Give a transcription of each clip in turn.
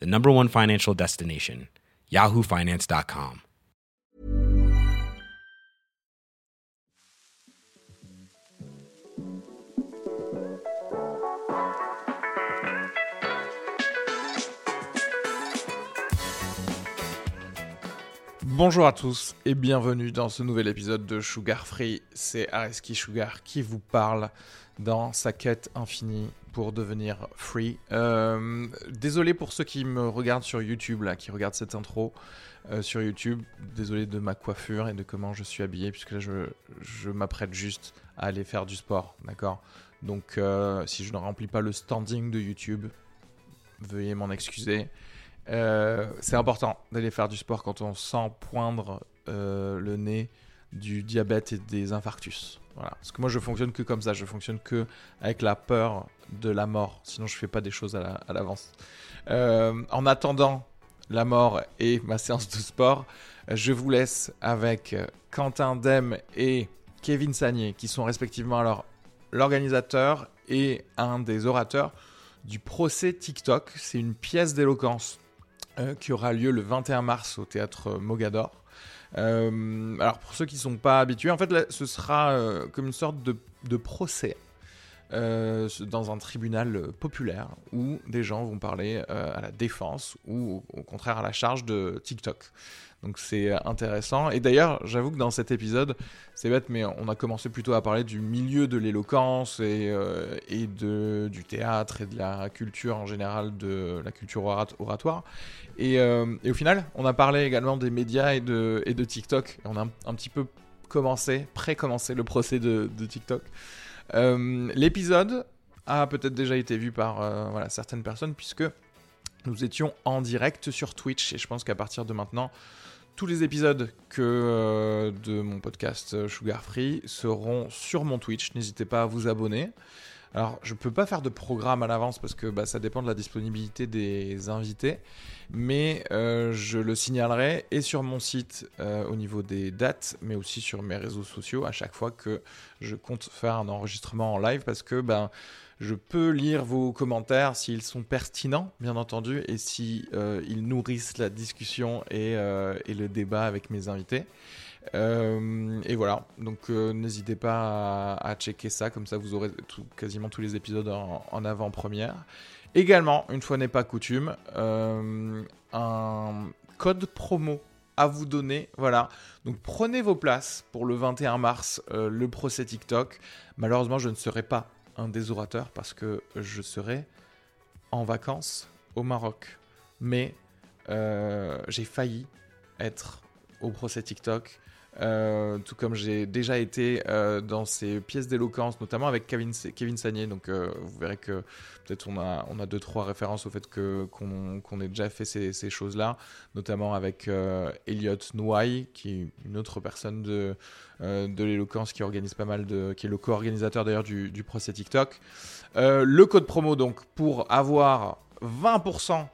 the number one financial destination, yahoofinance.com. Bonjour à tous et bienvenue dans ce nouvel épisode de Sugar Free. C'est Areski Sugar qui vous parle dans sa quête infinie pour devenir free. Euh, désolé pour ceux qui me regardent sur YouTube, qui regardent cette intro euh, sur YouTube. Désolé de ma coiffure et de comment je suis habillé, puisque là, je, je m'apprête juste à aller faire du sport, d'accord? Donc, euh, si je ne remplis pas le standing de YouTube, veuillez m'en excuser. Euh, c'est important d'aller faire du sport quand on sent poindre le nez du diabète et des infarctus. Voilà. Parce que moi, je fonctionne que comme ça. Je fonctionne que avec la peur de la mort. Sinon, je fais pas des choses à l'avance. euh, en attendant la mort et ma séance de sport, je vous laisse avec Quentin Dem et Kevin Sagné, qui sont respectivement l'organisateur et un des orateurs du procès TikTok. C'est une pièce d'éloquence euh, qui aura lieu le 21 mars au théâtre Mogador. Euh, alors pour ceux qui ne sont pas habitués, en fait ce sera euh, comme une sorte de, de procès euh, dans un tribunal populaire où des gens vont parler euh, à la défense ou au, contraire à la charge de TikTok. Donc c'est intéressant. Et d'ailleurs, j'avoue que dans cet épisode, c'est bête, mais on a commencé plutôt à parler du milieu de l'éloquence et, euh, de, du théâtre et de la culture en général, de la culture orat oratoire. Et, euh, au final, on a parlé également des médias et de, TikTok. On a un, petit peu commencé, pré-commencé le procès de TikTok. Euh, L'épisode a peut-être déjà été vu par euh, certaines personnes puisque nous étions en direct sur Twitch et je pense qu'à partir de maintenant, tous les épisodes que euh, de mon podcast Sugar Free seront sur mon Twitch. N'hésitez pas à vous abonner. Alors, je peux pas faire de programme à l'avance parce que bah, ça dépend de la disponibilité des invités, mais euh, je le signalerai et sur mon site euh, au niveau des dates, mais aussi sur mes réseaux sociaux à chaque fois que je compte faire un enregistrement en live parce que ben je peux lire vos commentaires s'ils sont pertinents, bien entendu, et si euh, nourrissent la discussion et, le débat avec mes invités. Euh, et voilà, donc euh, n'hésitez pas à, checker ça, comme ça vous aurez quasiment tous les épisodes en, avant-première. Également, une fois n'est pas coutume, euh, un code promo à vous donner. Voilà. Donc prenez vos places pour le 21 mars, le procès TikTok. Malheureusement, je ne serai pas un des orateurs parce que je serai en vacances au Maroc. Mais j'ai failli être au procès TikTok. Euh, tout comme j'ai déjà été euh, dans ces pièces d'éloquence, notamment avec Kevin, Kevin. Donc euh, vous verrez que peut-être on a, deux trois références au fait qu'on qu ait déjà fait ces, choses-là, notamment avec Elliot Nouaille, qui est une autre personne de l'éloquence qui organise pas mal qui est le co-organisateur d'ailleurs du, du procès TikTok. Le code promo donc pour avoir 20%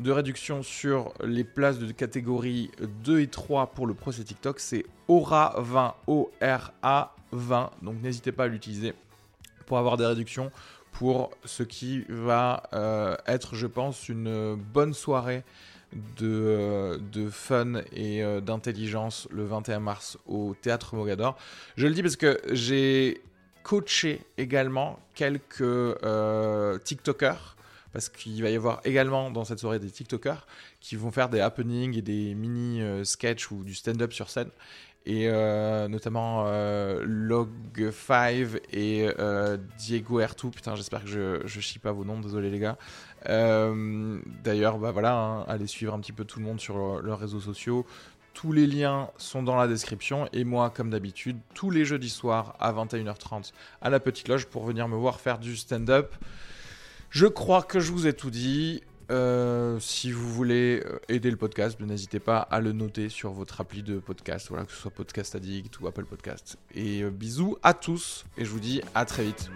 de réduction sur les places de catégorie 2 et 3 pour le procès TikTok, c'est ORA20, O-R-A 20. Donc n'hésitez pas à l'utiliser pour avoir des réductions pour ce qui va euh, être, je pense, une bonne soirée de, euh, fun et euh, d'intelligence le 21 mars au Théâtre Mogador. Je le dis parce que j'ai coaché également quelques TikTokers, parce qu'il va y avoir également dans cette soirée des TikTokers qui vont faire des happenings et des mini euh, sketchs ou du stand-up sur scène. Et euh, notamment euh, Log5 et euh, Diego R2. Putain, j'espère que je, je chie pas vos noms, désolé les gars. D'ailleurs, bah voilà, hein, allez suivre un petit peu tout le monde sur leur- leurs réseaux sociaux. Tous les liens sont dans la description. Et moi, comme d'habitude, tous les jeudis soirs à 21h30 à la Petite Loge pour venir me voir faire du stand-up. Je crois que je vous ai tout dit. Euh, si vous voulez euh, aider le podcast, n'hésitez pas à le noter sur votre appli de podcast, voilà, que ce soit Podcast Addict ou Apple Podcast. Et euh, bisous à tous, et je vous dis à très vite.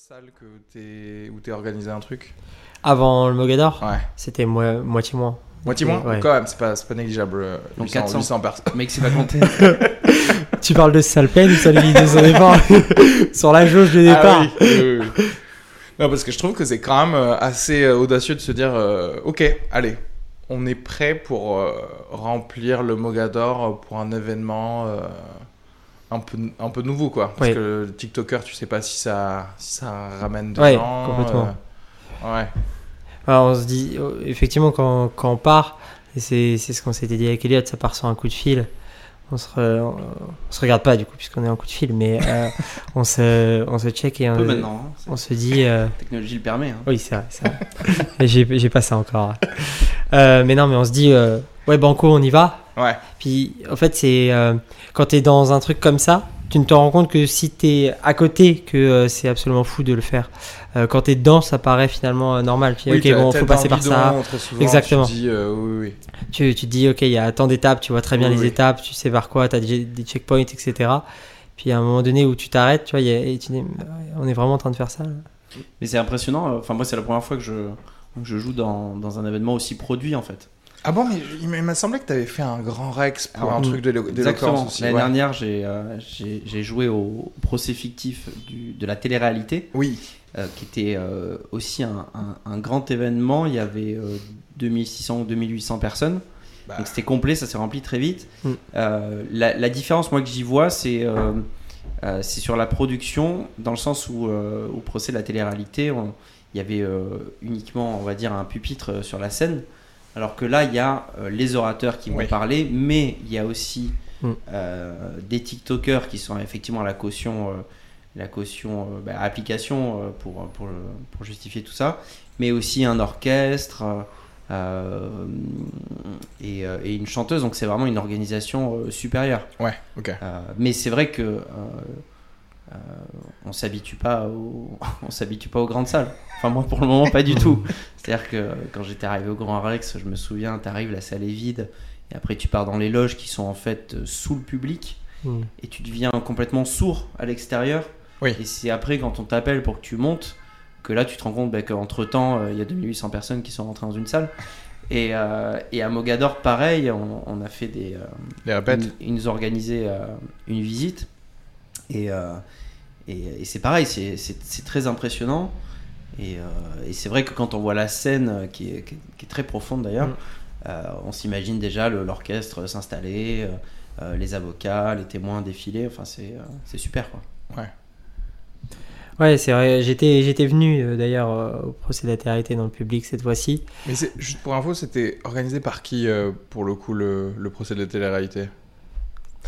Salle que t'es où t'es organisé un truc? Avant le Mogador, Ouais. c'était mo- moitié moins. Moitié moins? Ouais. Quand même, c'est pas, c'est pas négligeable. euh, Donc 800, 400. 800 personnes. Mec, c'est pas compté. Tu parles de salle pleine ou salle vide départ Sur la jauge de départ. Ah oui, oui, oui. Non, parce que je trouve que c'est quand même euh, assez euh, audacieux de se dire euh, Ok, allez, on est prêt pour euh, remplir le Mogador pour un événement euh, un, peu, un peu nouveau, quoi. Parce que le TikToker, tu sais pas si ça, si ça ramène de Ouais, gens. complètement. euh, ouais. Alors, on se dit, euh, effectivement, quand, quand on part, et c'est c'est ce qu'on s'était dit avec Elliot, ça part sur un coup de fil. On se, re- on, on se regarde pas du coup, puisqu'on est en coup de fil, mais euh, on, se, on se check et on, peu maintenant. hein. on se dit. euh, La technologie le permet. hein. Oui, c'est vrai. vrai. J'ai j'ai pas ça encore. Euh, mais non, mais on se dit, euh, ouais, Banco, on y va. Ouais. Puis, en fait, c'est euh, quand t'es dans un truc comme ça, tu ne te rends compte que si t'es à côté, que euh, c'est absolument fou de le faire. Euh, quand t'es dedans, ça paraît finalement euh, normal. Puis, Oui, ok, bon, faut passer par ça. souvent, Exactement. Tu te dis, euh, oui, oui, oui. Tu, tu te dis, ok, il y a tant d'étapes, tu vois très bien Oui, les oui. étapes, tu sais par quoi, t'as des, des checkpoints, etc. Puis, à un moment donné où tu t'arrêtes, tu vois, il y a- et tu dis, on est vraiment en train de faire ça. là. Mais c'est impressionnant. Enfin, moi, c'est la première fois que je, que je joue dans, dans un événement aussi produit, en fait. Ah bon, mais il m'a semblé que t'avais fait un grand Rex pour Alors, un truc d'éloquence Exactement. L'année ouais. dernière, j'ai euh, j'ai j'ai joué au procès fictif du, de la télé-réalité, Oui. euh, qui était euh, aussi un, un- un grand événement. Il y avait euh, 2600 ou 2800 personnes. Bah, Donc c'était complet, ça s'est rempli très vite. Mm. Euh, la, la différence, moi, que j'y vois, c'est euh, euh, c'est sur la production, dans le sens où euh, au procès de la télé-réalité, il y avait euh, uniquement, on va dire, un pupitre euh, sur la scène. Alors que là, il y a euh, les orateurs qui vont Oui. parler, mais il y a aussi Mm. euh, des TikTokers qui sont effectivement la caution, euh, la caution euh, bah, application euh, pour, pour, justifier tout ça, mais aussi un orchestre. euh, et, euh, et une chanteuse, donc c'est vraiment une organisation euh, supérieure. Ouais, ok. Euh, mais c'est vrai que euh, euh, on s'habitue pas au, on s'habitue pas aux grandes salles. Enfin moi pour le moment pas du tout. C'est-à-dire que quand j'étais arrivé au Grand Rex, je me souviens, t'arrives, la salle est vide, et après tu pars dans les loges qui sont en fait euh, sous le public, Mm. et tu deviens complètement sourd à l'extérieur. Oui. Et c'est après quand on t'appelle pour que tu montes que là tu te rends compte bah, qu'entre temps il y a 2800 personnes qui sont rentrées dans une salle. Et, euh, et à Mogador, pareil, on, on a fait des, euh, ils, nous ont organisé euh, une visite et, euh, et, et c'est pareil, c'est- très impressionnant. Et, euh, et c'est vrai que quand on voit la scène euh, qui est, qui est- qui est très profonde d'ailleurs, Mm. euh, on s'imagine déjà le- l'orchestre s'installer, euh, les avocats, les témoins défiler. Enfin, c'est euh, super quoi. Ouais, c'est vrai. J'étais, j'étais venu euh, d'ailleurs euh, au procès de la télé dans le public cette fois-ci. Mais juste pour info, c'était organisé par qui euh, pour le coup le, le procès de la télé-réalité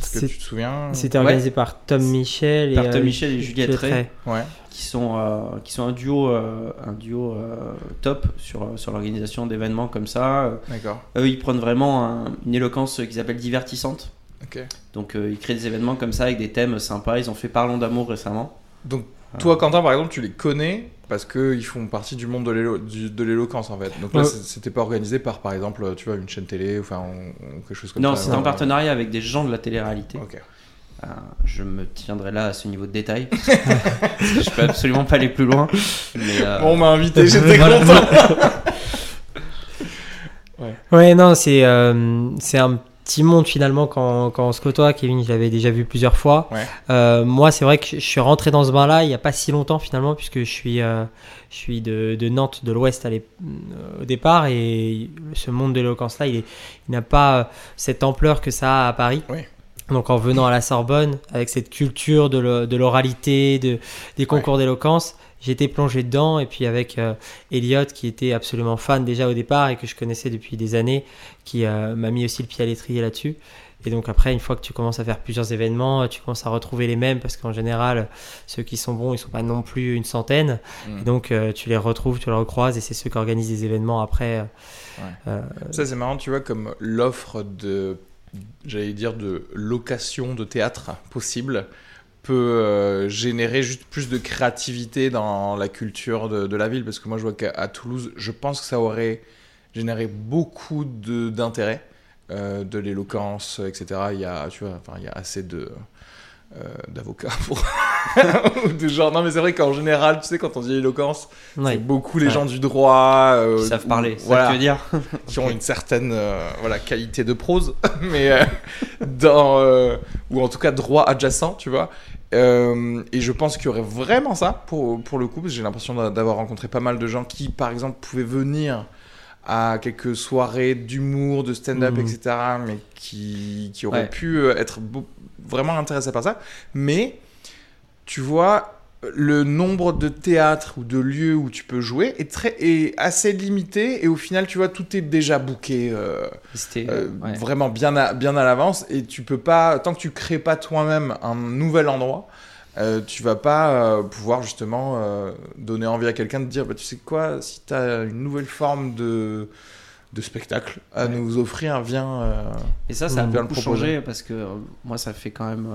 Est-ce que C'est- tu te souviens C'était Ouais. organisé par Tom Michel et Par Tom euh, Michel et Juliette Ray. Ouais. qui sont, euh, qui sont un duo, euh, un duo euh, top sur, sur l'organisation d'événements comme ça. D'accord. Eux, ils prennent vraiment un- une éloquence qu'ils appellent divertissante. Ok. Donc, euh, ils créent des événements comme ça avec des thèmes sympas. Ils ont fait Parlons d'amour récemment. Donc toi, Quentin, par exemple, tu les connais parce qu'ils font partie du monde de l'éloquence en fait. Donc là, Ouais. c'était pas organisé par, par exemple, tu vois, une chaîne télé, enfin, ou- ou quelque chose comme non, ça. c'est en partenariat avec des gens de la télé-réalité. Ok. Euh, je me tiendrai là à ce niveau de détail. Parce que je peux absolument pas aller plus loin. Mais, euh, Bon, on m'a invité, j'étais content. Ouais, non, c'est euh, c'est un petit monde finalement quand, quand on se côtoie. Kevin, je l'avais déjà vu plusieurs fois. Ouais. Euh, moi, c'est vrai que je suis rentré dans ce bain-là il n'y a pas si longtemps finalement, puisque je suis, euh, je suis de, de Nantes, de l'Ouest euh, au départ, et ce monde de l'éloquence-là, il, n'a pas cette ampleur que ça a à Paris. Oui. Donc en venant à la Sorbonne, avec cette culture de l'oralité, de, des concours d'éloquence, j'étais plongé dedans. Et puis avec euh, Elliot, qui était absolument fan déjà au départ et que je connaissais depuis des années, qui euh, m'a mis aussi le pied à l'étrier là-dessus. Et donc après, une fois que tu commences à faire plusieurs événements, tu commences à retrouver les mêmes parce qu'en général, ceux qui sont bons, ils sont pas non plus une centaine. Mm. Et donc euh, tu les retrouves, tu les recroises et c'est ceux qui organisent des événements après. euh, euh, Ça, c'est marrant, tu vois, comme l'offre de, j'allais dire, de location de théâtre possible peut euh, générer juste plus de créativité dans la culture de, de la ville. Parce que moi, je vois qu'à Toulouse, je pense que ça aurait généré beaucoup de- d'intérêt, euh, de l'éloquence, etc. Il y a, tu vois, enfin, il y a assez de euh, d'avocats pour ou de genre non mais c'est vrai qu'en général tu sais quand on dit éloquence ouais. c'est beaucoup les Ouais. gens du droit euh, Ils savent parler, c'est ça voilà que tu veux dire qui ont une certaine euh, voilà, qualité de prose, mais euh, dans, euh, ou en tout cas droit adjacent, tu vois. Euh, et je pense qu'il y aurait vraiment ça pour, pour le coup, parce que j'ai l'impression d'a- d'avoir rencontré pas mal de gens qui, par exemple, pouvaient venir à quelques soirées d'humour, de stand-up, Mhm. etc., mais qui, qui auraient Ouais. pu euh, être beau- vraiment intéressés par ça. Mais, tu vois, le nombre de théâtres ou de lieux où tu peux jouer est, très, est assez limité, et au final, tu vois, tout est déjà booké. euh, euh, ouais. vraiment bien à, bien à l'avance et tu peux pas tant que tu crées pas toi-même un nouvel endroit euh, tu vas pas euh, pouvoir justement donner envie à quelqu'un de dire bah, tu sais quoi si tu as une nouvelle forme de de spectacle à Ouais. nous offrir viens Et ça, ça a beaucoup changé parce que moi, ça fait quand même.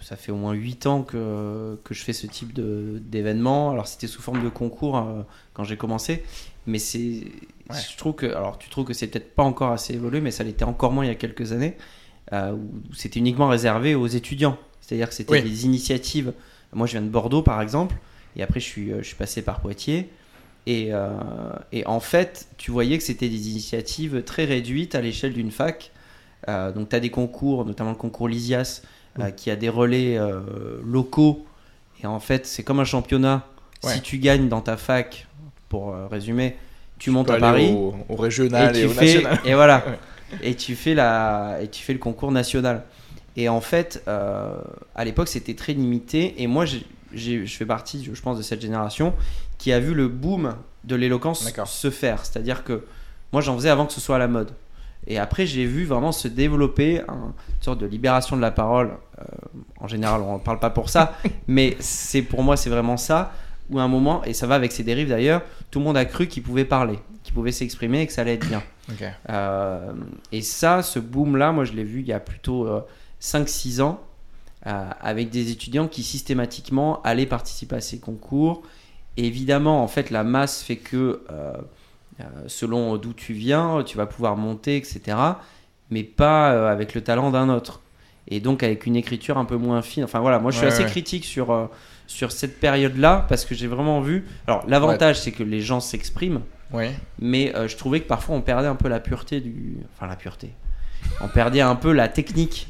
Ça fait au moins 8 ans que, que je fais ce type d'événement. Alors, c'était sous forme de concours euh, quand j'ai commencé. Mais c'est. Ouais. Je trouve que. Alors, tu trouves que c'est peut-être pas encore assez évolué, mais ça l'était encore moins il y a quelques années. euh, où c'était uniquement réservé aux étudiants. C'est-à-dire que c'était Oui. des initiatives. Moi, je viens de Bordeaux, par exemple. Et après, je suis, euh, je suis passé par Poitiers. Et, euh, et en fait, tu voyais que c'était des initiatives très réduites à l'échelle d'une fac. Donc, tu as des concours, notamment le concours Lysias, euh, qui a des relais euh, locaux. Et en fait, c'est comme un championnat. Ouais. Si tu gagnes dans ta fac, pour euh, résumer, tu, montes à Paris au, au régional et, au fais national et voilà Ouais. et tu fais la et tu fais le concours national et en fait euh, à l'époque c'était très limité et moi je fais partie je pense de cette génération qui a vu le boom de l'éloquence se faire c'est à dire que moi j'en faisais avant que ce soit à la mode et après j'ai vu vraiment se développer un- une sorte de libération de la parole. Euh, en général on ne parle pas pour ça mais c'est pour moi c'est vraiment ça où à un moment et ça va avec ses dérives d'ailleurs tout le monde a cru qu'il pouvait parler qu'il pouvait s'exprimer et que ça allait être bien. Euh, et ça, ce boom-là, moi je l'ai vu il y a plutôt euh, 5-6 ans, euh, avec des étudiants qui systématiquement allaient participer à ces concours. Et évidemment, en fait, la masse fait que, selon d'où tu viens, tu vas pouvoir monter, etc. Mais pas euh, avec le talent d'un autre. Et donc avec une écriture un peu moins fine. Enfin voilà, moi je suis Ouais, assez ouais. critique sur, euh, sur cette période-là, parce que j'ai vraiment vu... Alors l'avantage, c'est que les gens s'expriment mais euh, je trouvais que parfois on perdait un peu la pureté du enfin la pureté on perdait un peu la technique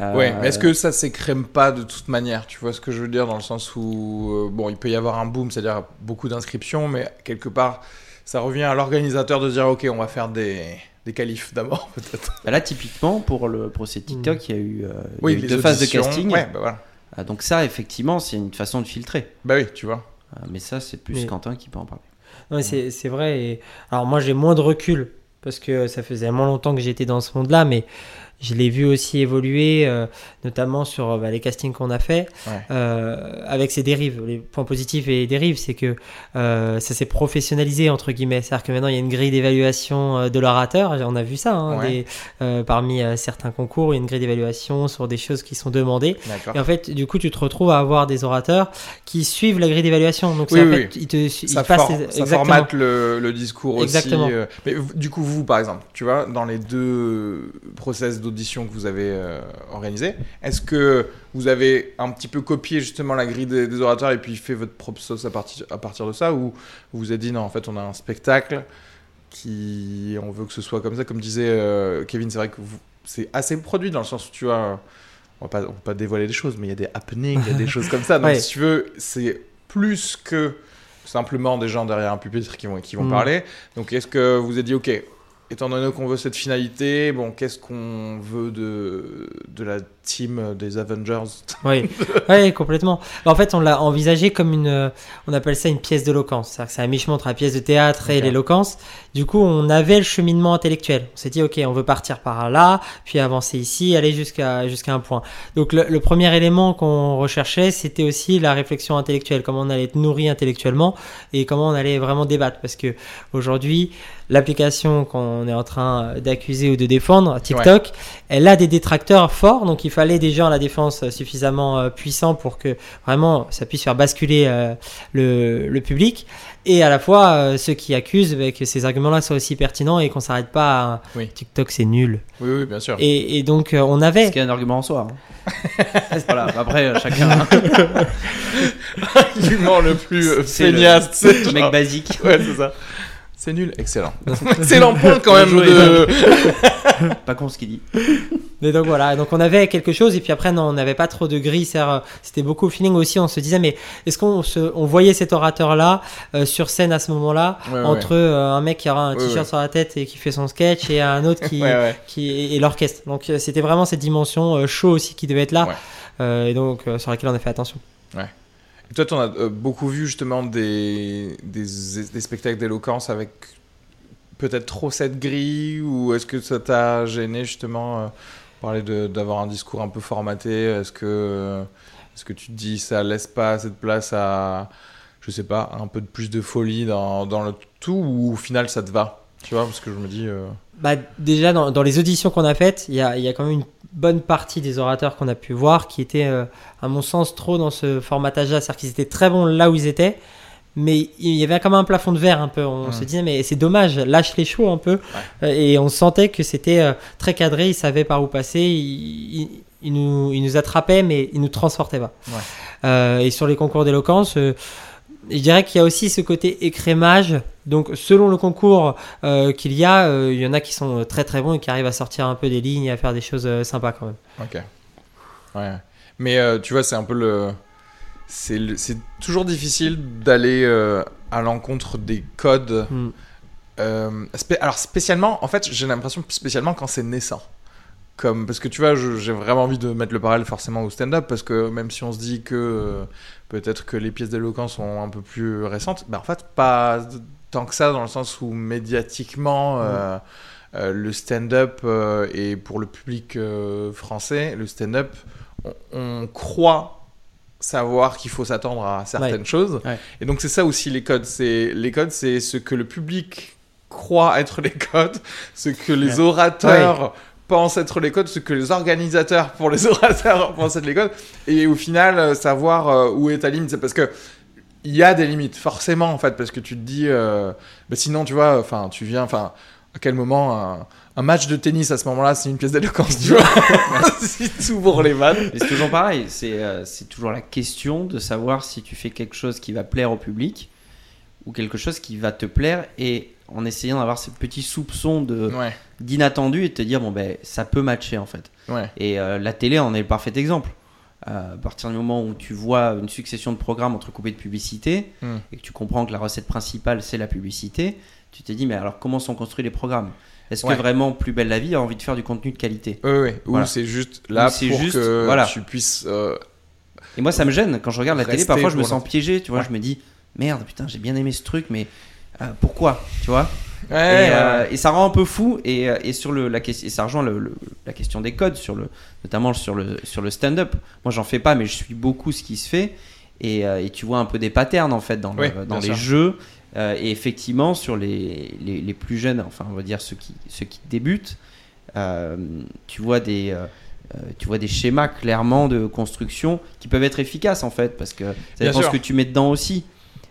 Euh, Ouais, mais est-ce que ça s'écrème pas de toute manière Tu vois ce que je veux dire dans le sens où, euh, bon, il peut y avoir un boom, c'est-à-dire beaucoup d'inscriptions, mais quelque part, ça revient à l'organisateur de dire, ok, on va faire des, des qualifs d'abord, peut-être. bah là typiquement pour le procès TikTok il y a eu, euh, il y a eu les deux phases de casting Ouais, bah voilà. Ah, donc ça effectivement c'est une façon de filtrer Bah oui, tu vois. Ah, mais ça c'est plus Mais- Quentin qui peut en parler Non, mais c'est c'est vrai. Et... Alors moi j'ai moins de recul parce que ça faisait tellement longtemps que j'étais dans ce monde-là, mais je l'ai vu aussi évoluer, euh, notamment sur bah, les castings qu'on a fait, Ouais. euh, avec ses dérives. Les points positifs et les dérives, c'est que euh, ça s'est professionnalisé entre guillemets. C'est-à-dire que maintenant il y a une grille d'évaluation de l'orateur. On a vu ça hein, Ouais. des- parmi certains concours, il y a une grille d'évaluation sur des choses qui sont demandées. Et en fait, du coup, tu te retrouves à avoir des orateurs qui suivent la grille d'évaluation. Donc, Oui, en oui, fait, ils te, Ça, ils passent for- les- ça formate le, le discours Exactement. aussi. Mais du coup, vous, par exemple, tu vois, dans les deux process d'audition que vous avez euh, organisés, est-ce que vous avez un petit peu copié justement la grille des, des orateurs et puis fait votre propre sauce à partir, à partir de ça Ou vous vous êtes dit, non, en fait, on a un spectacle qui on veut que ce soit comme ça, comme disait euh, Kevin, c'est vrai que vous- c'est assez produit dans le sens où tu vois, on va pas, on va pas dévoiler des choses, mais il y a des happenings, il y a des choses comme ça. Donc Ouais. si tu veux, c'est plus que simplement des gens derrière un pupitre qui vont, qui vont Mm. parler. Donc est-ce que vous avez dit, ok, étant donné qu'on veut cette finalité, bon, qu'est-ce qu'on veut de, de la team des Avengers Oui, ouais, complètement. En fait, on l'a envisagé comme une, euh, on appelle ça une pièce d'éloquence. C'est-à-dire que c'est un mi-chemin entre la pièce de théâtre et l'éloquence. Du coup, on avait le cheminement intellectuel. On s'est dit, ok, on veut partir par là, puis avancer ici, aller jusqu'à jusqu'à un point. Donc, le, le premier élément qu'on recherchait, c'était aussi la réflexion intellectuelle, comment on allait être nourri intellectuellement et comment on allait vraiment débattre. Parce que aujourd'hui, l'application qu'on est en train d'accuser ou de défendre, TikTok, elle a des détracteurs forts, donc il fallait des gens à la défense suffisamment euh, puissants pour que vraiment ça puisse faire basculer euh, le, le public, et à la fois euh, ceux qui accusent bah, que ces arguments-là soient aussi pertinents et qu'on s'arrête pas à Oui. TikTok c'est nul. Oui, oui, bien sûr. Et, et donc euh, on Ce avait... qui est un argument en soi. hein. voilà, après, euh, chacun. L'argument le plus euh, C'est le- feignasse, c'est Le mec basique. Ouais, c'est ça. C'est nul, excellent. excellent point quand même de. Pas con ce qu'il dit. Mais donc voilà, donc on avait quelque chose et puis après non, on n'avait pas trop de gris, euh, c'était beaucoup au feeling aussi, on se disait mais est-ce qu'on se, on voyait cet orateur-là euh, sur scène à ce moment-là, Ouais, ouais, entre euh, un mec qui aura un Ouais, t-shirt ouais. sur la tête et qui fait son sketch et un autre qui, Ouais, ouais. qui et l'orchestre. Donc c'était vraiment cette dimension euh, show aussi qui devait être là, Ouais. euh, et donc euh, sur laquelle on a fait attention. Et toi, tu en as euh, beaucoup vu justement des, des, spectacles d'éloquence avec peut-être trop cette grille ou est-ce que ça t'a gêné justement euh, parler d'avoir un discours un peu formaté? Est-ce que, est que tu te dis ça laisse pas cette place à, je sais pas, un peu de plus de folie dans, dans le tout ou au final ça te va? Tu vois, parce que je me dis. euh, Bah, déjà, dans, dans les auditions qu'on a faites, il y a, y a quand même une bonne partie des orateurs qu'on a pu voir qui étaient, euh, à mon sens, trop dans ce formatage-là. C'est-à-dire qu'ils étaient très bons là où ils étaient, mais il y avait quand même un plafond de verre un peu. On Mm. se disait, mais c'est dommage, lâche les chevaux un peu. Euh, Et on sentait que c'était euh, très cadré, ils savaient par où passer, ils, ils- ils nous, ils nous attrapaient, mais ils nous transportaient pas. Ouais. Euh, et sur les concours d'éloquence, je dirais qu'il y a aussi ce côté écrémage. Donc, selon le concours euh, qu'il y a, euh, il y en a qui sont euh, très très bons et qui arrivent à sortir un peu des lignes et à faire des choses euh, sympas quand même. Ok. Ouais. Mais tu vois, c'est un peu le. C'est le- c'est toujours difficile d'aller à l'encontre des codes. Mm. Euh, spé- alors, spécialement, en fait, j'ai l'impression que spécialement quand c'est naissant. Comme, parce que tu vois, j'ai vraiment envie de mettre le parallèle forcément au stand-up, parce que même si on se dit que euh, peut-être que les pièces d'éloquence sont un peu plus récentes, bah en fait, pas tant que ça, dans le sens où médiatiquement, euh, euh, le stand-up et pour le public français, le stand-up, on, on croit savoir qu'il faut s'attendre à certaines choses. Ouais. Et donc c'est ça aussi les codes. C'est les codes, c'est ce que le public croit être les codes, ce que les orateurs pensent être les codes, ce que les organisateurs pour les orateurs pensent être les codes, et au final euh, savoir euh, où est ta limite. C'est parce que il y a des limites, forcément en fait, parce que tu te dis, euh, bah, sinon tu vois, enfin tu viens, enfin à quel moment un, match de tennis à ce moment-là, c'est une pièce d'éloquence, tu vois Si tu ouvres les vannes. C'est toujours pareil, c'est euh, c'est toujours la question de savoir si tu fais quelque chose qui va plaire au public ou quelque chose qui va te plaire et en essayant d'avoir ces petits soupçons de Ouais, d'inattendu et de te dire bon ben ça peut matcher en fait. ouais, Et euh, la télé en est le parfait exemple. Euh, à partir du moment où tu vois une succession de programmes entrecoupés de publicité Hmm. et que tu comprends que la recette principale c'est la publicité, tu te dis mais alors comment sont construits les programmes? Est-ce Ouais. que vraiment Plus belle la vie a envie de faire du contenu de qualité? Ouais, ouais. Ou Voilà. c'est juste là Ou pour juste, que voilà. tu puisses. euh, Et moi, ça me gêne quand je regarde la télé. Parfois, je me sens piégé. Tu vois, je me dis merde, putain, j'ai bien aimé ce truc, mais pourquoi Tu vois? Ouais, et, ouais, euh, ouais. et ça rend un peu fou. Et, euh, et sur le, la question, et ça rejoint le- le- la question des codes, sur le, notamment sur le, sur le stand-up. Moi, j'en fais pas, mais je suis beaucoup ce qui se fait. Et, euh, et tu vois un peu des patterns en fait dans, le- les jeux. Euh, et effectivement, sur les, les, les plus jeunes, enfin, on va dire ceux qui, ceux qui débutent, euh, tu vois des. euh, euh, tu vois des schémas clairement de construction qui peuvent être efficaces en fait parce que ça Bien dépend ce que tu mets dedans aussi.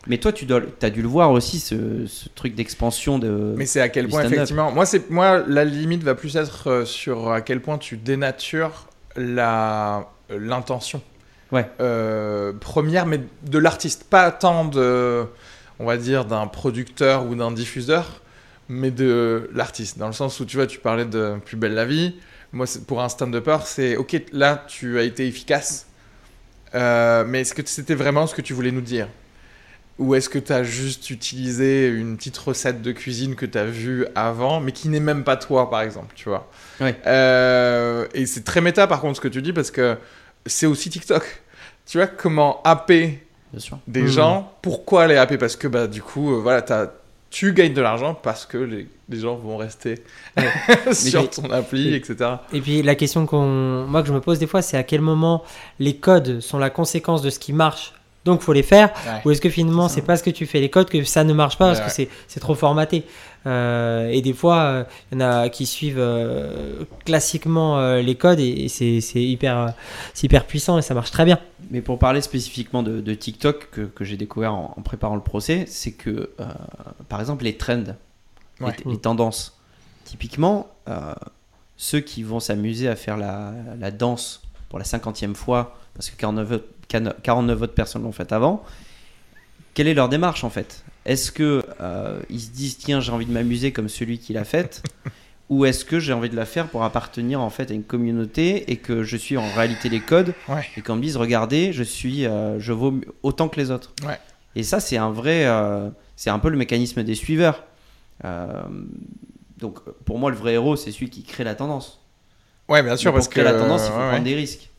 Mais toi, tu dois, as dû le voir aussi ce, ce truc d'expansion de. Mais c'est à quel point, effectivement. Moi, moi, la limite va plus être euh, sur à quel point tu dénatures euh, l'intention. Ouais. Euh, première, mais de l'artiste, pas tant de, on va dire, d'un producteur ou d'un diffuseur. mais de l'artiste. Dans le sens où, tu vois, tu parlais de Plus belle la vie. Moi, pour un stand-upper, c'est ok, là, tu as été efficace, euh, mais est-ce que c'était vraiment ce que tu voulais nous dire? Ou est-ce que tu as juste utilisé une petite recette de cuisine que tu as vue avant, mais qui n'est même pas toi, par exemple, tu vois. Euh, Et c'est très méta, par contre, ce que tu dis, parce que c'est aussi TikTok. Tu vois, comment happer Bien sûr. des Mhm. gens. Pourquoi les happer? Parce que bah, du coup, euh, voilà, t'as- tu gagnes de l'argent parce que les, les gens vont rester sur ton appli, etc. Et puis la question qu'on, moi que je me pose des fois, c'est à quel moment les codes sont la conséquence de ce qui marche. Donc faut les faire. Ouais. Ou est-ce que finalement C'est c'est parce que tu fais les codes que ça ne marche pas parce Ouais, que c'est, c'est trop formaté. Euh, et des fois, euh, il y en a qui suivent euh, classiquement euh, les codes et, et c'est, c'est hyper, euh, c'est hyper puissant et ça marche très bien. Mais pour parler spécifiquement de, de TikTok que, que j'ai découvert en, en préparant le procès, c'est que, euh, par exemple, les trends, les- Ouais. les, tendances, typiquement, euh, ceux qui vont s'amuser à faire la, la danse pour la cinquantième fois, parce que 49, autres- 49 autres personnes l'ont fait avant, quelle est leur démarche en fait? Est-ce que euh, ils se disent tiens j'ai envie de m'amuser comme celui qui l'a faite ou est-ce que j'ai envie de la faire pour appartenir en fait à une communauté et que je suis en réalité les codes Ouais. et qu'on me dise regardez je suis euh, je vaux autant que les autres? Ouais. et ça c'est un vrai euh, c'est un peu le mécanisme des suiveurs Euh, donc pour moi le vrai héros c'est celui qui crée la tendance Ouais, bien sûr, parce pour que créer la tendance il faut ouais. prendre des risques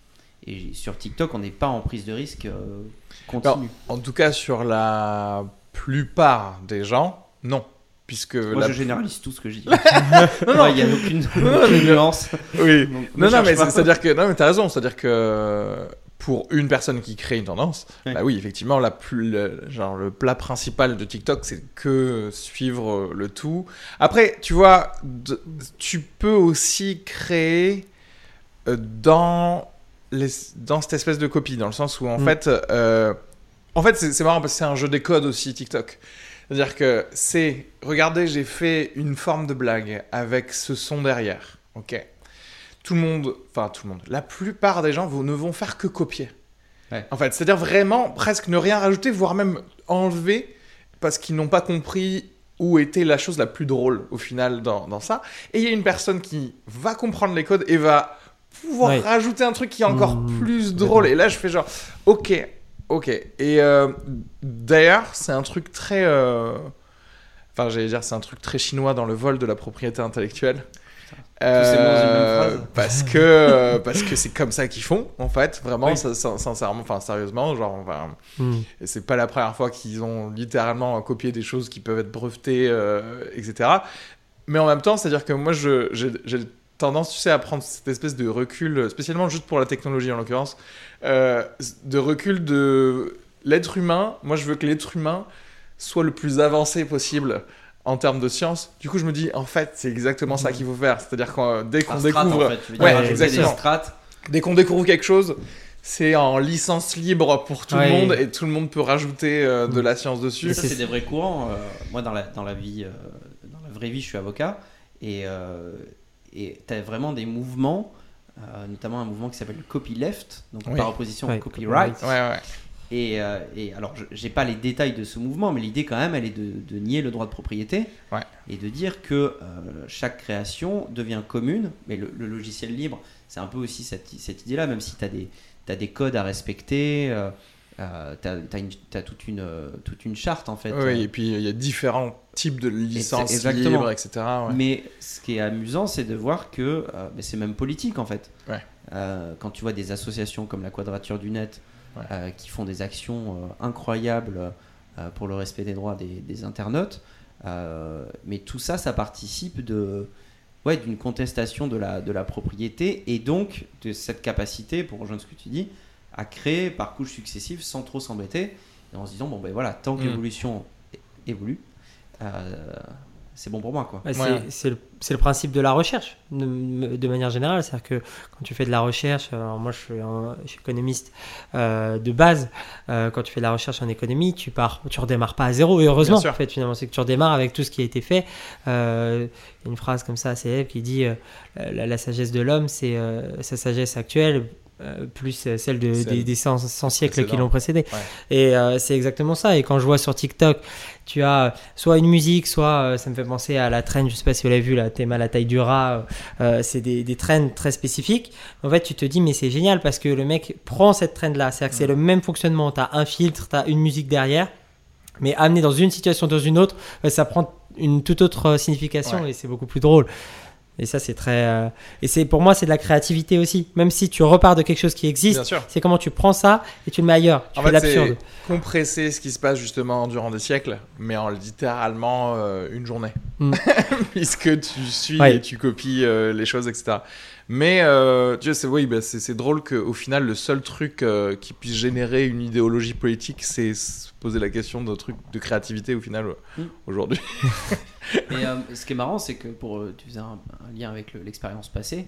et sur TikTok on n'est pas en prise de risque euh, continue En tout cas, sur la plupart des gens, non. Puisque moi la- je généralise tout ce que je dis Moi, il n'y a aucune, non, aucune nuance Oui. Donc, Non, non, mais c'est-à-dire que non, mais t'as raison. C'est-à-dire que pour une personne qui crée une tendance, Ouais. bah oui, effectivement, la plus, le, genre le plat principal de TikTok, c'est que suivre le tout. Après, tu vois, de- tu peux aussi créer euh, dans les, dans cette espèce de copie, dans le sens où en Mm. fait, euh, en fait, c'est marrant parce que c'est un jeu des codes aussi TikTok. C'est-à-dire que c'est, regardez, j'ai fait une forme de blague avec ce son derrière. Ok. Tout le monde, enfin tout le monde, la plupart des gens vont- ne vont faire que copier. Ouais. En fait, c'est-à-dire vraiment presque ne rien rajouter, voire même enlever, parce qu'ils n'ont pas compris où était la chose la plus drôle au final dans, dans ça. Et il y a une personne qui va comprendre les codes et va pouvoir Ouais. rajouter un truc qui est encore Mmh, plus drôle. Et là, je fais genre, ok, ok. Et euh, d'ailleurs, c'est un truc très. euh, Enfin, j'allais dire, c'est un truc très chinois dans le vol de la propriété intellectuelle. parce que euh, parce que c'est comme ça qu'ils font en fait vraiment Oui. ça- sin- sincèrement enfin sérieusement genre enfin, et c'est pas la première fois qu'ils ont littéralement copié des choses qui peuvent être brevetées, euh, etc. Mais en même temps, c'est-à-dire que moi, je- j'ai j'ai tendance, tu sais, à prendre cette espèce de recul, spécialement juste pour la technologie en l'occurrence, euh, de recul de l'être humain. Moi, je veux que l'être humain soit le plus avancé possible en termes de science. Du coup, je me dis, en fait, c'est exactement ça qu'il faut faire. C'est-à-dire que dès qu'on découvre, en fait, Ouais, exactement. des strates dès qu'on découvre quelque chose, c'est en licence libre pour tout Ouais. le monde et tout le monde peut rajouter euh, de Mm. la science dessus. Ça c'est- c'est des vrais courants Euh, moi dans la dans la vie euh, dans la vraie vie je suis avocat et et t'as vraiment des mouvements euh, notamment un mouvement qui s'appelle le copyleft donc Oui. par opposition Ouais, au copyright copyright. Ouais, ouais. Et, euh, et alors, je- j'ai pas les détails de ce mouvement, mais l'idée quand même, elle est de, de nier le droit de propriété Ouais. et de dire que euh, chaque création devient commune. Mais le, le logiciel libre, c'est un peu aussi cette, cette idée-là, même si tu as des, t'as des codes à respecter, euh, euh, tu as, toute, une, toute une charte en fait. Oui, et puis il y a différents types de licences exactement. libres, etc. ouais. Mais ce qui est amusant, c'est de voir que euh, c'est même politique en fait. Ouais. Euh, quand tu vois des associations comme la Quadrature du Net Ouais. euh, qui font des actions incroyables pour le respect des droits des, des internautes, mais tout ça, ça participe de ouais, d'une contestation de la, de la propriété et donc de cette capacité, pour rejoindre ce que tu dis, à créer par couches successives sans trop s'embêter et en se disant bon ben voilà, tant que Mm. l'évolution évolue, c'est bon pour moi quoi. Ouais, c'est- Ouais. c'est le, principe de la recherche, de, de manière générale. C'est-à-dire que quand tu fais de la recherche, alors moi je suis, un- je suis économiste euh, de base, euh, quand tu fais de la recherche en économie, tu pars, tu redémarres pas à zéro. Et heureusement, en fait, finalement, c'est que tu redémarres avec tout ce qui a été fait. Euh, Il y a une phrase comme ça assez célèbre qui dit euh, la, la sagesse de l'homme, c'est euh, sa sagesse actuelle euh, plus euh, celle de, Celle des, des 100, 100 siècles qui l'ont précédé. Ouais. Et euh, c'est exactement ça. Et quand je vois sur TikTok, tu as soit une musique, soit euh, ça me fait penser à la traîne, je sais pas si vous l'avez vu, la thème à la taille du rat. c'est des, des traînes très spécifiques. En fait, tu te dis, mais c'est génial parce que le mec prend cette traîne-là. C'est-à-dire que c'est le même fonctionnement. Tu as un filtre, tu as une musique derrière, mais amené dans une situation, dans une autre, ça prend une toute autre signification Ouais. et c'est beaucoup plus drôle. Et ça, c'est très. euh, Et c'est pour moi, c'est de la créativité aussi. Même si tu repars de quelque chose qui existe, c'est comment tu prends ça et tu le mets ailleurs. Tu En fais l'absurde. compresser ce qui se passe justement durant des siècles, mais en littéralement euh, une journée. Mm. Puisque tu suis Ouais. et tu copies euh, les choses, etc. Mais tu c'est oui, bah, c'est drôle qu'au final, le seul truc qui puisse générer une idéologie politique, c'est poser la question de truc de créativité au final Mm. aujourd'hui. Mais euh, ce qui est marrant, c'est que pour euh, tu faisais un, un lien avec le- l'expérience passée.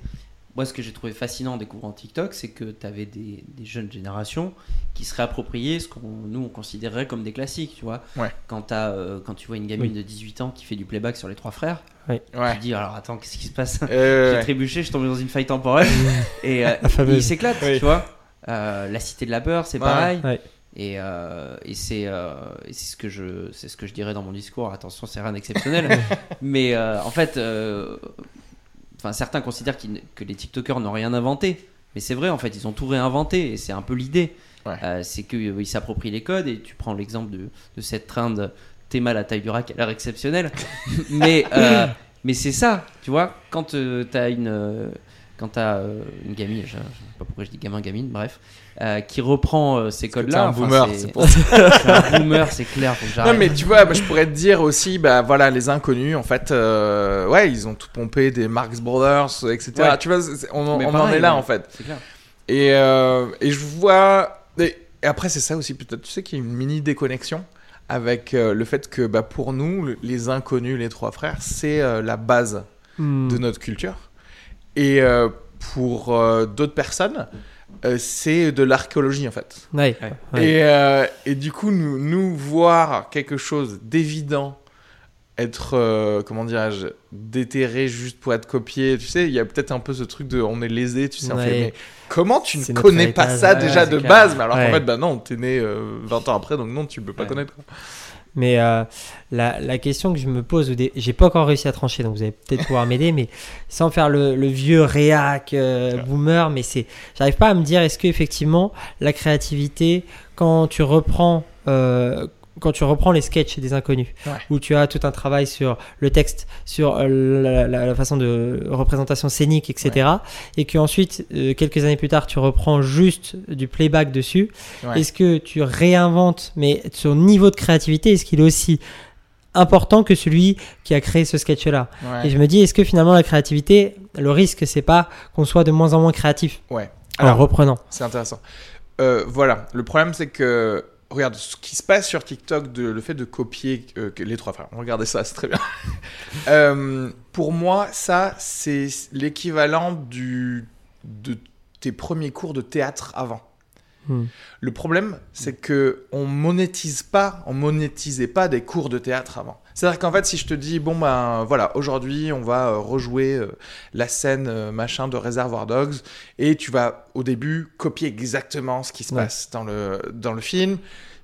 Moi, ce que j'ai trouvé fascinant en découvrant TikTok, c'est que tu avais des, des jeunes générations qui se réappropriaient ce qu'on nous on considérait comme des classiques, tu vois. Ouais. Quand, t'as, euh, quand tu vois une gamine Oui. de 18 ans qui fait du playback sur les trois frères, Ouais. tu te dis alors attends, qu'est-ce qui se passe? Euh, J'ai trébuché, je suis tombé dans une faille temporelle et, euh, il s'éclate, Oui. tu vois. Euh, la cité de la peur, c'est Ouais. pareil. Et, euh, et c'est euh, et c'est ce que je c'est ce que je dirais dans mon discours. Attention, c'est rien d'exceptionnel. mais euh, en fait, enfin certains considèrent que les TikTokers n'ont rien inventé. Mais c'est vrai, en fait, ils ont tout réinventé et c'est un peu l'idée. Ouais. C'est qu'ils s'approprient les codes et tu prends l'exemple de, de cette train de Théma la taille du rat qui a l'air exceptionnelle. mais mais c'est ça, tu vois, quand tu t'as une quand t'as une gamine, je, je sais pas pourquoi je dis gamin gamine, bref, euh, qui reprend euh, ces codes-là. un enfin, boomer, c'est pour c'est un boomer, c'est clair, faut que Non mais tu vois, bah, je pourrais te dire aussi, bah voilà, les inconnus, en fait, euh, ouais, ils ont tout pompé des Marx Brothers, etc. Ouais. Tu vois, on, en- est là ouais, en fait. C'est clair. Et, euh, et je vois. Et, et après, c'est ça aussi, peut-être, tu sais qu'il y a une mini déconnexion avec euh, le fait que bah, pour nous, le- les inconnus, les trois frères, c'est euh, la base Hmm. de notre culture. Et euh, pour euh, d'autres personnes, euh, c'est de l'archéologie en fait. Ouais. Ouais. Ouais. Et, euh, et du coup, nous, nous voir quelque chose d'évident être, euh, comment dirais-je, déterré juste pour être copié. Tu sais, il y a peut-être un peu ce truc de on est lésé, tu sais, on Ouais. fait, mais comment tu ne connais pas héritage. ça Ouais, déjà de clair. base? Mais alors qu'en fait, bah non, t'es né euh, 20 ans après, donc non, tu peux pas Ouais. connaître. quoi. Mais euh, la, la question que je me pose, j'ai pas encore réussi à trancher, donc vous allez peut-être pouvoir m'aider, mais sans faire le, le vieux réac euh, boomer, mais c'est, j'arrive pas à me dire est-ce que effectivement la créativité, quand tu reprends, euh, quand tu reprends les sketchs des inconnus, Ouais. où tu as tout un travail sur le texte, sur euh, la, la- la façon de représentation scénique, etc., et que ensuite euh, quelques années plus tard tu reprends juste du playback dessus, Ouais. est-ce que tu réinventes, mais son niveau de créativité, est-ce qu'il est aussi important que celui qui a créé ce sketch-là? Et je me dis, est-ce que finalement la créativité, le risque, c'est pas qu'on soit de moins en moins créatif Ouais. en Alors, reprenant? C'est intéressant. Euh, voilà, le problème c'est que regarde ce qui se passe sur TikTok, de, le fait de copier euh, les trois frères. Regardez ça, c'est très bien. Euh, pour moi, ça c'est l'équivalent du de tes premiers cours de théâtre avant. Hmm. Le problème, c'est que on monétise pas, on monétisait pas des cours de théâtre avant. C'est-à-dire qu'en fait, si je te dis bon ben voilà, aujourd'hui on va euh, rejouer euh, la scène euh, machin de Reservoir Dogs et tu vas au début copier exactement ce qui se Ouais. passe dans le dans le film.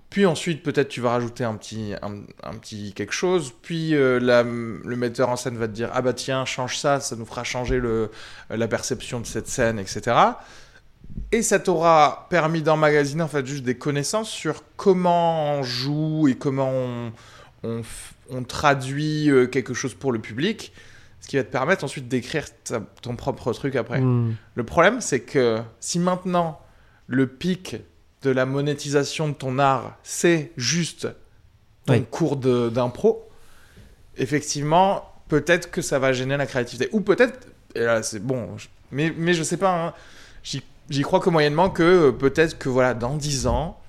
Puis ensuite, peut-être tu vas rajouter un petit, un, un petit quelque chose. Puis euh, la- le metteur en scène va te dire Ah bah tiens, change ça, ça nous fera changer le, la perception de cette scène, etc. Et ça t'aura permis d'emmagasiner en fait juste des connaissances sur comment on joue et comment on, on, on traduit euh, quelque chose pour le public. Ce qui va te permettre ensuite d'écrire ta- ton propre truc après. Hmm. Le problème, c'est que si maintenant le pic de la monétisation de ton art, c'est juste ton Oui. cours d'impro, effectivement, peut-être que ça va gêner la créativité. Ou peut-être, et là c'est bon, je- mais, mais je sais pas, hein, j'y j'y crois que moyennement que euh, peut-être que voilà, dans 10 ans,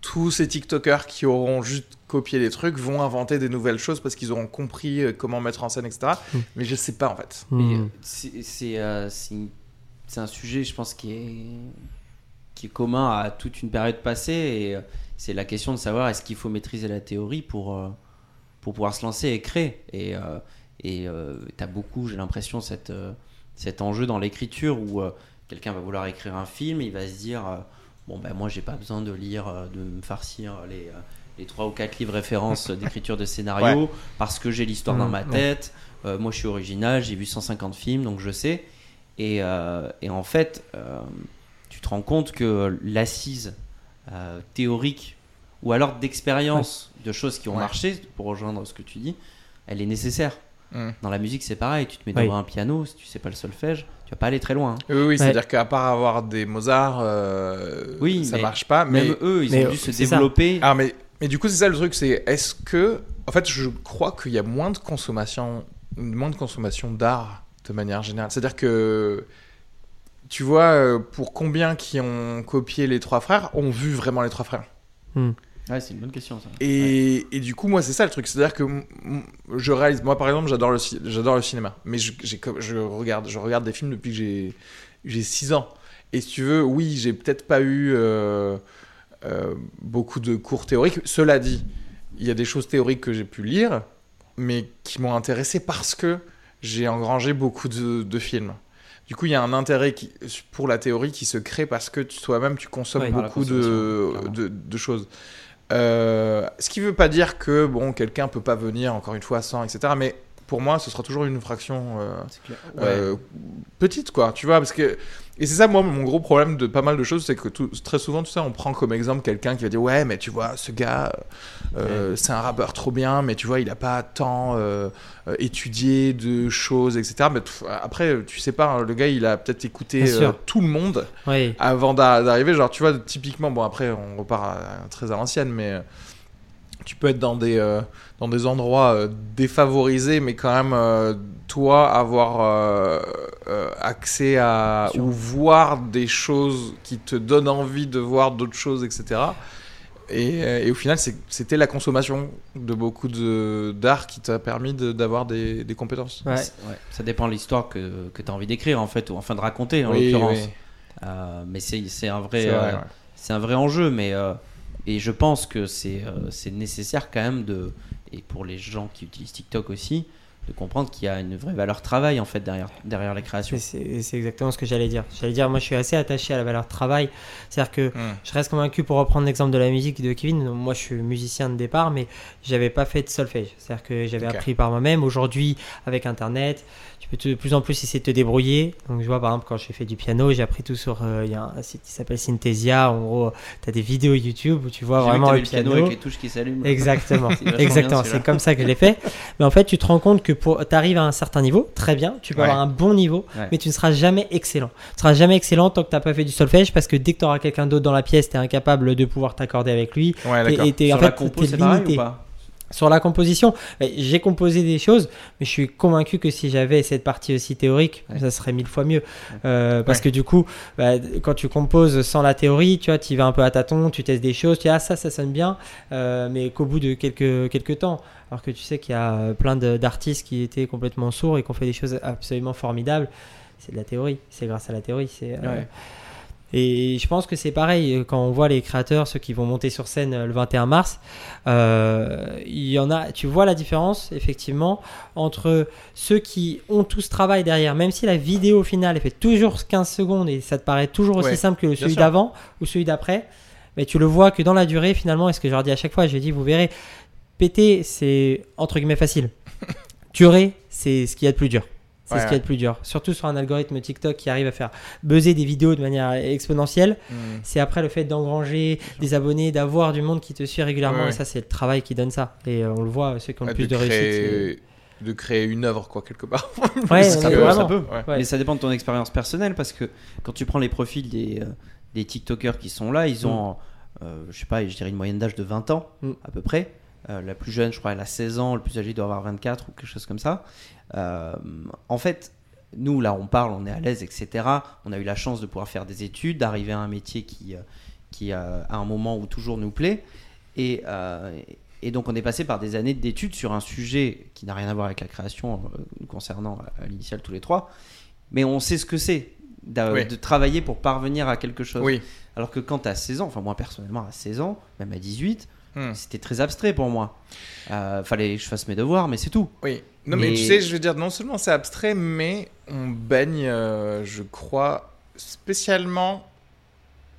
tous ces TikTokers qui auront juste copié des trucs vont inventer des nouvelles choses parce qu'ils auront compris euh, comment mettre en scène, etc. Mm. Mais je sais pas en fait. Hmm. euh, c'est c'est, euh, c'est un sujet, je pense, qui est, qui est commun à toute une période passée. Et c'est la question de savoir est-ce qu'il faut maîtriser la théorie pour, euh, pour pouvoir se lancer et créer. Et euh, et tu as beaucoup, j'ai l'impression, cette, euh, cet enjeu dans l'écriture où euh, quelqu'un va vouloir écrire un film, il va se dire euh, bon ben moi j'ai pas besoin de lire, euh, de me farcir les euh, les trois ou quatre livres références d'écriture de scénario parce que j'ai l'histoire dans Mmh, ma ouais. tête. Euh, moi je suis original, j'ai vu 150 films donc je sais. Et, euh, et en fait, euh, tu te rends compte que l'assise euh, théorique ou alors d'expérience de choses qui ont Ouais. marché, pour rejoindre ce que tu dis, elle est nécessaire. Mm. Dans la musique, c'est pareil. Tu te mets Oui. devant un piano, si tu sais pas le solfège, tu vas pas aller très loin. hein. Oui, oui, Ouais. c'est-à-dire qu'à part avoir des Mozart, euh, Oui, ça mais marche pas. Mais, Même eux, ils mais, ont dû euh, se ça. développer. Ah, mais, mais du coup, c'est ça le truc, c'est est-ce que. En fait, je crois qu'il y a moins de consommation, moins de consommation d'art de manière générale. C'est-à-dire que. Tu vois, euh, pour combien qui ont copié les trois frères ont vu vraiment les trois frères Ouais, c'est une bonne question ça. Et, et du coup, moi, c'est ça le truc. C'est-à-dire que je réalise. Moi, par exemple, j'adore le, ci- j'adore le cinéma. Mais je, regarde, je regarde des films depuis que j'ai, j'ai 6 ans. Et si tu veux, oui, j'ai peut-être pas eu euh, euh, beaucoup de cours théoriques. Cela dit, il y a des choses théoriques que j'ai pu lire, mais qui m'ont intéressé parce que j'ai engrangé beaucoup de, de films. Du coup, il y a un intérêt qui- pour la théorie qui se crée parce que toi-même, tu consommes Ouais, beaucoup de, choses. Euh, ce qui veut pas dire que bon, quelqu'un peut pas venir encore une fois sans, etc. Mais pour moi, ce sera toujours une fraction euh, euh, petite, quoi. Tu vois, parce que et c'est ça, moi, mon gros problème de pas mal de choses, c'est que tout- très souvent, tout ça, on prend comme exemple quelqu'un qui va dire ouais, mais tu vois, ce gars, euh, c'est un rappeur trop bien, mais tu vois, il a pas tant euh, euh, étudié de choses, etc. Mais après, tu sais pas, hein, le gars, il a peut-être écouté euh, tout le monde Oui. avant d'a- d'arriver. Genre, tu vois, typiquement, bon, après, on repart à- très à l'ancienne, mais tu peux être dans des, euh, dans des endroits euh, défavorisés, mais quand même, euh, toi, avoir euh, euh, accès à ou voir des choses qui te donnent envie de voir d'autres choses, etc. Et, et au final, c'était la consommation de beaucoup de- d'art qui t'a permis de- d'avoir des, des compétences. Ouais. Ça dépend de l'histoire que, que tu as envie d'écrire en fait, ou enfin de raconter en Oui, l'occurrence. oui. Euh, mais c'est c'est un vrai, euh, ouais. un vrai enjeu, mais euh, et je pense que c'est euh, c'est nécessaire quand même de et pour les gens qui utilisent TikTok aussi de comprendre qu'il y a une vraie valeur travail en fait derrière derrière les créations. Et C'est exactement ce que j'allais dire. J'allais dire, moi je suis assez attaché à la valeur travail. C'est-à-dire que Hmm. je reste convaincu, pour reprendre l'exemple de la musique de Kevin, moi je suis musicien de départ, mais j'avais pas fait de solfège. C'est-à-dire que j'avais appris par moi-même. Aujourd'hui, avec Internet, tu peux de plus en plus essayer de te débrouiller. Donc je vois par exemple quand j'ai fait du piano, j'ai appris tout sur. euh, Il y a un site qui s'appelle Synthesia. En gros, tu as des vidéos YouTube où tu vois vraiment le le piano piano. avec les touches qui s'allument. Exactement, exactement. C'est comme ça que je l'ai fait. Mais en fait, tu te rends compte que pour t'arrives à un certain niveau, très bien, tu peux Ouais. avoir un bon niveau, Ouais. mais tu ne seras jamais excellent. Tu seras jamais excellent tant que t'as pas fait du solfège, parce que dès que tu auras quelqu'un d'autre dans la pièce, tu es incapable de pouvoir t'accorder avec lui. Ouais, Et- et t'es- Sur en la fait, compo, c'est pareil limité. ou pas? Sur la composition, j'ai composé des choses, mais je suis convaincu que si j'avais cette partie aussi théorique, Ouais. ça serait mille fois mieux. Euh, parce que du coup, bah, quand tu composes sans la théorie, tu vois, tu vas un peu à tâtons, tu testes des choses, tu dis ah ça, ça sonne bien, euh, mais qu'au bout de quelques, quelques temps, alors que tu sais qu'il y a plein d'artistes qui étaient complètement sourds et qui ont fait des choses absolument formidables, c'est de la théorie, c'est grâce à la théorie. C'est, euh, Ouais. Et je pense que c'est pareil euh, quand on voit les créateurs, ceux qui vont monter sur scène euh, le 21 mars. euh, il y en a, tu vois la différence effectivement entre ceux qui ont tout ce travail derrière, même si la vidéo finale elle fait toujours 15 secondes et ça te paraît toujours aussi Ouais, simple que celui d'avant ou celui d'après, mais tu le vois que dans la durée finalement. Et ce que je leur dis à chaque fois, je dis vous verrez, péter c'est entre guillemets facile, durer c'est ce qu'il y a de plus dur. C'est Ouais, ce qu'il y a de plus dur. Surtout sur un algorithme TikTok qui arrive à faire buzzer des vidéos de manière exponentielle. Hmm. C'est après le fait d'engranger des abonnés, d'avoir du monde qui te suit régulièrement. Ouais, ouais. Et ça, c'est le travail qui donne ça. Et euh, on le voit, ceux qui ont le plus de, réussite. créer, de créer une œuvre, quoi, quelque part. Ouais, Ça on est peut, ça peut. Mais ça dépend de ton expérience personnelle parce que quand tu prends les profils des, euh, des TikTokers qui sont là, ils ont, euh, je sais pas, je dirais une moyenne d'âge de 20 ans Mm. à peu près. Euh, la plus jeune, je crois, elle a 16 ans, le plus âgé doit avoir 24 ou quelque chose comme ça. Euh, en fait, nous, là, on parle, on est à l'aise, etc. On a eu la chance de pouvoir faire des études, d'arriver à un métier qui, euh, qui euh, à un moment où toujours nous plaît. Et, euh, et donc, on est passé par des années d'études sur un sujet qui n'a rien à voir avec la création euh, concernant à, à l'initiale tous les trois. Mais on sait ce que c'est Oui. de travailler pour parvenir à quelque chose. Oui. Alors que quand as 16 ans, enfin moi personnellement à 16 ans, même à 18, Hmm. c'était très abstrait pour moi. Euh, fallait que je fasse mes devoirs, mais c'est tout. Oui. Non, mais... Mais- tu sais, je veux dire, non seulement c'est abstrait, mais on baigne, euh, je crois, spécialement.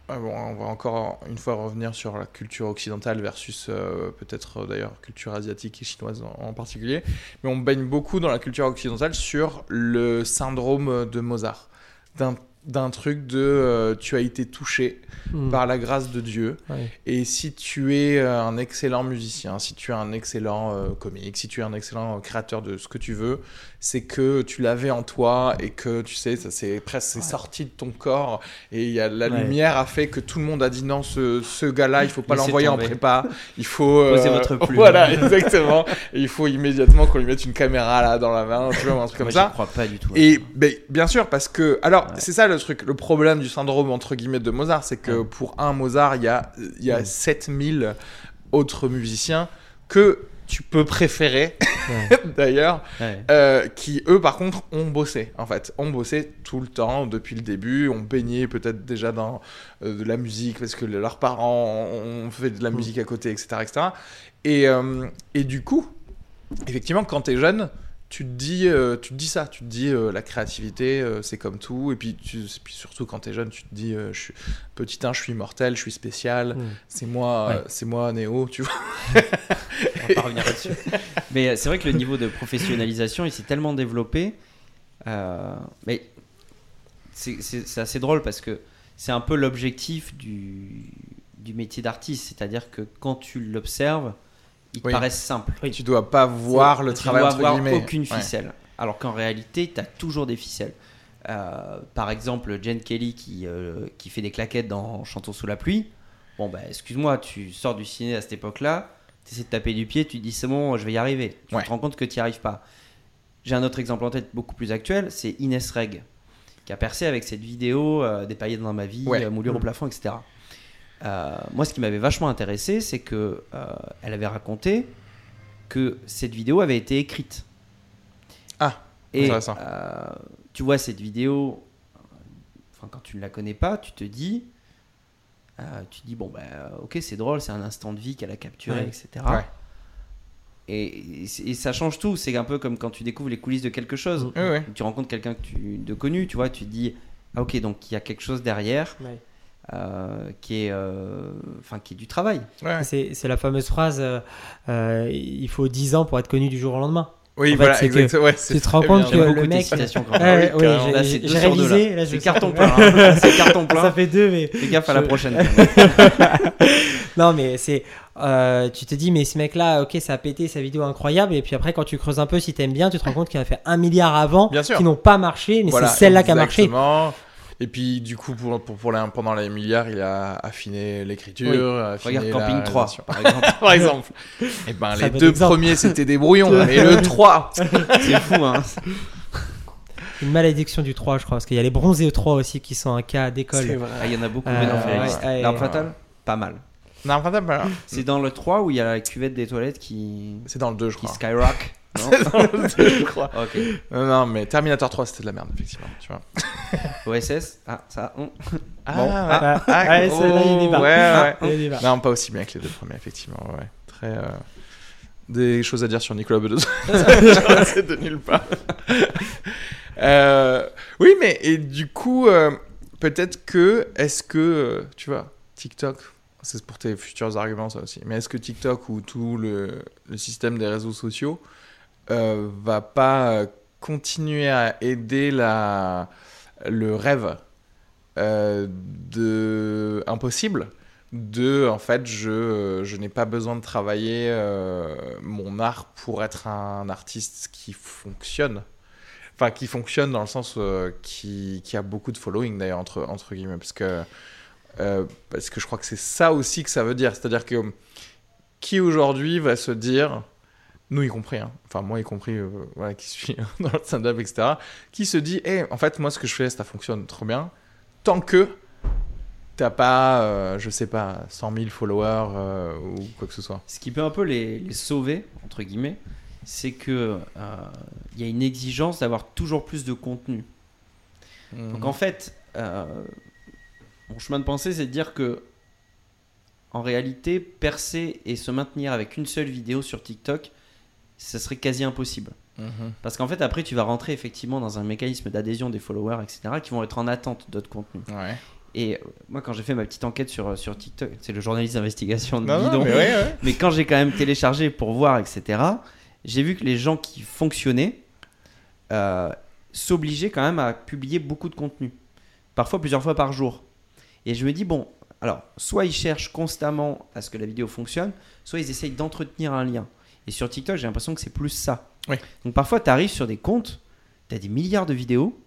Ah bon, on va encore une fois revenir sur la culture occidentale versus euh, peut-être euh, d'ailleurs culture asiatique et chinoise en, en particulier. Mais on baigne beaucoup dans la culture occidentale sur le syndrome de Mozart. D'un d'un truc de euh, tu as été touché Hmm. par la grâce de Dieu Ouais. et si tu es euh, un excellent musicien, si tu es un excellent euh, comique, si tu es un excellent créateur de ce que tu veux, c'est que tu l'avais en toi et que tu sais, ça c'est presque sorti de ton corps et y a, la Ouais. lumière a fait que tout le monde a dit non, ce, ce gars-là, il faut pas l'envoyer en prépa, il faut euh, Posez votre plume. Voilà, exactement. Et il faut immédiatement qu'on lui mette une caméra là dans la main, tu vois, un truc comme Moi, ça. j'y crois pas du tout. Et ben, bien sûr, parce que. Alors, c'est ça le truc. Le problème du syndrome, entre guillemets, de Mozart, c'est que Ouais. pour un Mozart, il y a, y a Ouais. 7000 autres musiciens que tu peux préférer, Ouais. d'ailleurs, Ouais. euh, qui, eux, par contre, ont bossé, en fait. Ont bossé tout le temps, depuis le début, ont baigné peut-être déjà dans euh, de la musique, parce que leurs parents ont fait de la Mm. musique à côté, etc. etc. Et, euh, et du coup, effectivement, quand tu es jeune, tu te dis, euh, tu te dis ça, tu te dis euh, la créativité, euh, c'est comme tout. Et puis, tu, puis surtout quand tu es jeune, tu te dis, je suis petit 1, je suis immortel, je suis spécial, Hmm. c'est moi, Ouais. c'est moi Néo, tu vois. On va pas revenir là-dessus. Mais c'est vrai que le niveau de professionnalisation, il s'est tellement développé. mais c'est assez drôle parce que c'est un peu l'objectif du, du métier d'artiste. C'est-à-dire que quand tu l'observes, il te Oui. paraît simple. Tu dois pas voir le tu travail dois entre avoir guillemets. aucune Ouais. ficelle. Alors qu'en réalité, tu as toujours des ficelles. Euh, par exemple, Jen Kelly qui, euh, qui fait des claquettes dans Chantons sous la pluie. Bon, bah, excuse-moi, tu sors du ciné à cette époque-là, tu essaies de taper du pied, tu te dis c'est bon, je vais y arriver. Tu Ouais. te rends compte que tu n'y arrives pas. J'ai un autre exemple en tête beaucoup plus actuel, c'est Inès Reg, qui a percé avec cette vidéo euh, Des paillettes dans ma vie, Ouais. moulure au plafond, etc. Euh, moi, ce qui m'avait vachement intéressé, c'est que euh, elle avait raconté que cette vidéo avait été écrite. Ah, Et intéressant. euh, tu vois cette vidéo, enfin quand tu ne la connais pas, tu te dis, euh, tu te dis bon bah ok c'est drôle, c'est un instant de vie qu'elle a capturé, Ouais. etc. Ouais. Et, et ça change tout. C'est un peu comme quand tu découvres les coulisses de quelque chose. Oui. Tu rencontres quelqu'un que tu, de connu, tu vois, tu te dis ah ok donc il y a quelque chose derrière Ouais. Euh, qui est, euh, enfin qui est du travail. Ouais. C'est c'est la fameuse phrase euh, euh, il faut 10 ans pour être connu du jour au lendemain. Oui, En fait, voilà, que. Ouais, c'est tu te rends compte que le mec- Ouais, oui, Là, c'est j'ai deux révisé. là. là, je carton plein. hein. C'est carton Ça plein. fait deux, mais Fais gaffe à la prochaine. non, mais c'est. euh, tu te dis, mais ce mec-là, ok, ça a pété, sa vidéo incroyable. Et puis après, quand tu creuses un peu, si t'aimes bien, tu te rends compte qu'il en a fait un milliard avant Bien sûr. qui n'ont pas marché, mais Voilà, c'est celle-là qui a marché. Et puis, du coup, pour, pour, pour la- pendant les milliards, il a affiné l'écriture. Oui. affiné Regarde la Camping 3, réalisation. par exemple. par exemple. Et ben, Très les deux exemple. premiers, c'était des brouillons. et le 3, C'est fou, hein. Une malédiction du 3, je crois, parce qu'il y a les bronzés 3 aussi qui sont un cas d'école. Ah, Il y en a beaucoup, Euh, mais non, ouais, ouais. L'arme fatale, pas mal. Non, pas mal. C'est dans le 3 où il y a la cuvette des toilettes qui, C'est dans le 2, je qui crois. skyrock. Non C'est dans le 2, je crois. Ok. Non, non, mais Terminator 3, c'était de la merde, effectivement. Tu vois. OSS Ah, ça. Ah, Bon. ouais. Ah, Ah, ouais, là, il y ouais, ouais. Il y a débat. Non, pas aussi bien que les deux premiers, effectivement. Ouais, ouais. Très. euh, Des choses à dire sur Nicolas Bedos. c'est de nulle part. Euh, Oui, mais et du coup, euh, peut-être que. Est-ce que. Tu vois, TikTok. C'est pour tes futurs arguments, ça aussi. Mais est-ce que TikTok ou tout le, le système des réseaux sociaux euh, va pas euh, continuer à aider la, le rêve euh, de impossible de en fait je, je n'ai pas besoin de travailler mon art pour être un artiste qui fonctionne. Enfin qui fonctionne dans le sens qui, qui a beaucoup de following d'ailleurs entre, entre guillemets parce que parce que je crois que c'est ça aussi que ça veut dire. C'est à dire que qui aujourd'hui va se dire nous y compris, hein. enfin moi y compris, euh, voilà, qui suis dans le stand-up, etc., qui se dit, Eh, en fait, moi ce que je fais, ça fonctionne trop bien, tant que t'as pas, euh, je sais pas, 100 000 followers euh, ou quoi que ce soit. Ce qui peut un peu les, les sauver, entre guillemets, c'est que euh, il y a une exigence d'avoir toujours plus de contenu. Donc en fait, euh, mon chemin de pensée, c'est de dire que en réalité, percer et se maintenir avec une seule vidéo sur TikTok, ça serait quasi impossible. Mhm. Parce qu'en fait, après, tu vas rentrer effectivement dans un mécanisme d'adhésion des followers, etc., qui vont être en attente d'autres contenus. Ouais. Et euh, moi, quand j'ai fait ma petite enquête sur, sur TikTok, c'est le journaliste d'investigation de Non, non, Bidon. mais ouais, ouais. Mais quand j'ai quand même téléchargé pour voir, etc., j'ai vu que les gens qui fonctionnaient euh, s'obligeaient quand même à publier beaucoup de contenu. Parfois plusieurs fois par jour. Et je me dis, bon, alors, soit ils cherchent constamment à ce que la vidéo fonctionne, soit ils essayent d'entretenir un lien. Et sur TikTok, j'ai l'impression que c'est plus ça. Donc parfois, tu arrives sur des comptes, tu as des milliards de vidéos,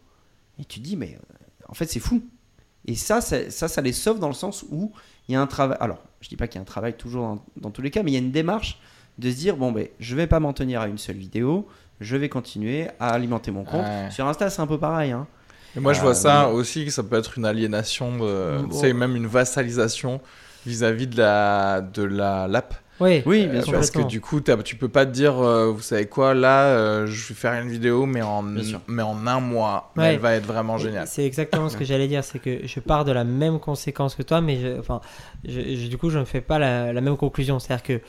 et tu te dis, mais euh, en fait, c'est fou. Et ça, ça, ça, ça les sauve dans le sens où il y a un travail. Alors, je dis pas qu'il y a un travail toujours dans, dans tous les cas, mais il y a une démarche de se dire bon, ben, je vais pas m'en tenir à une seule vidéo, je vais continuer à alimenter mon compte. Ouais. Sur Insta, c'est un peu pareil. Hein. Et moi, je vois ça oui. aussi, que ça peut être une aliénation, de, Bon. tu sais, même une vassalisation vis-à-vis de la de la l'app. Oui, Oui, bien Euh, sûr. parce que du coup, tu peux pas te dire, euh, vous savez quoi, là, euh, je vais faire une vidéo, mais en, mais un mois, mais elle va être vraiment géniale. C'est exactement ce que j'allais dire, c'est que je pars de la même conséquence que toi, mais je, enfin, je- je- du coup, je ne fais pas la, la même conclusion. C'est-à-dire que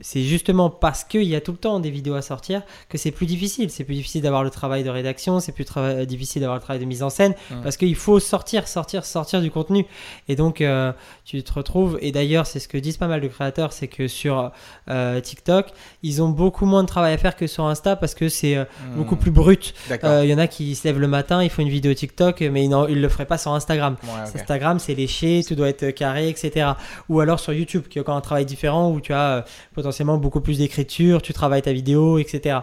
c'est justement parce qu'il y a tout le temps des vidéos à sortir que c'est plus difficile. C'est plus difficile d'avoir le travail de rédaction, c'est plus tra- difficile d'avoir le travail de mise en scène, parce qu'il faut sortir, sortir, sortir du contenu. Et donc, euh, tu te retrouves, et d'ailleurs, c'est ce que disent pas mal de créateurs, c'est que sur euh, TikTok, ils ont beaucoup moins de travail à faire que sur Insta, parce que c'est euh, beaucoup Hmm, plus brut. Euh, Il y en a qui se lèvent le matin, ils font une vidéo TikTok, mais ils ne le feraient pas sur Instagram. Ouais. Instagram, c'est léché, tout doit être carré, etc. Ou alors sur YouTube, qui est encore un travail différent où tu as euh, potentiellement beaucoup plus d'écriture, tu travailles ta vidéo, etc.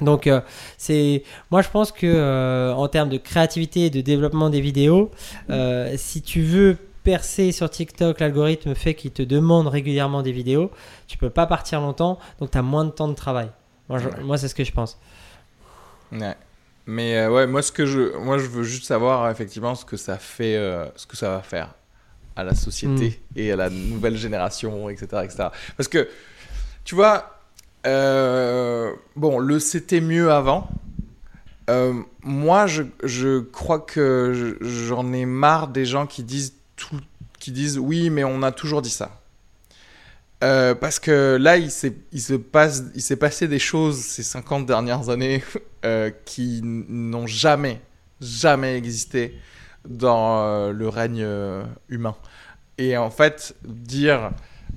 Donc, euh, c'est, moi je pense que euh, en termes de créativité et de développement des vidéos, euh, si tu veux percer sur TikTok, l'algorithme fait qu'il te demande régulièrement des vidéos, tu peux pas partir longtemps, donc tu as moins de temps de travail. Moi, je- Ouais. moi c'est ce que je pense. Ouais. Mais ouais, moi ce que je, moi je veux juste savoir effectivement ce que ça fait, ce que ça va faire à la société et à la nouvelle génération, etc., etc. Parce que tu vois, euh, bon, le c'était mieux avant. Euh, moi, je, je crois que je- j'en ai marre des gens qui disent tout, qui disent oui, mais on a toujours dit ça. Euh, parce que là, il s'est, passé des choses ces 50 dernières années qui n'ont jamais, jamais existé dans le règne humain. Et en fait, dire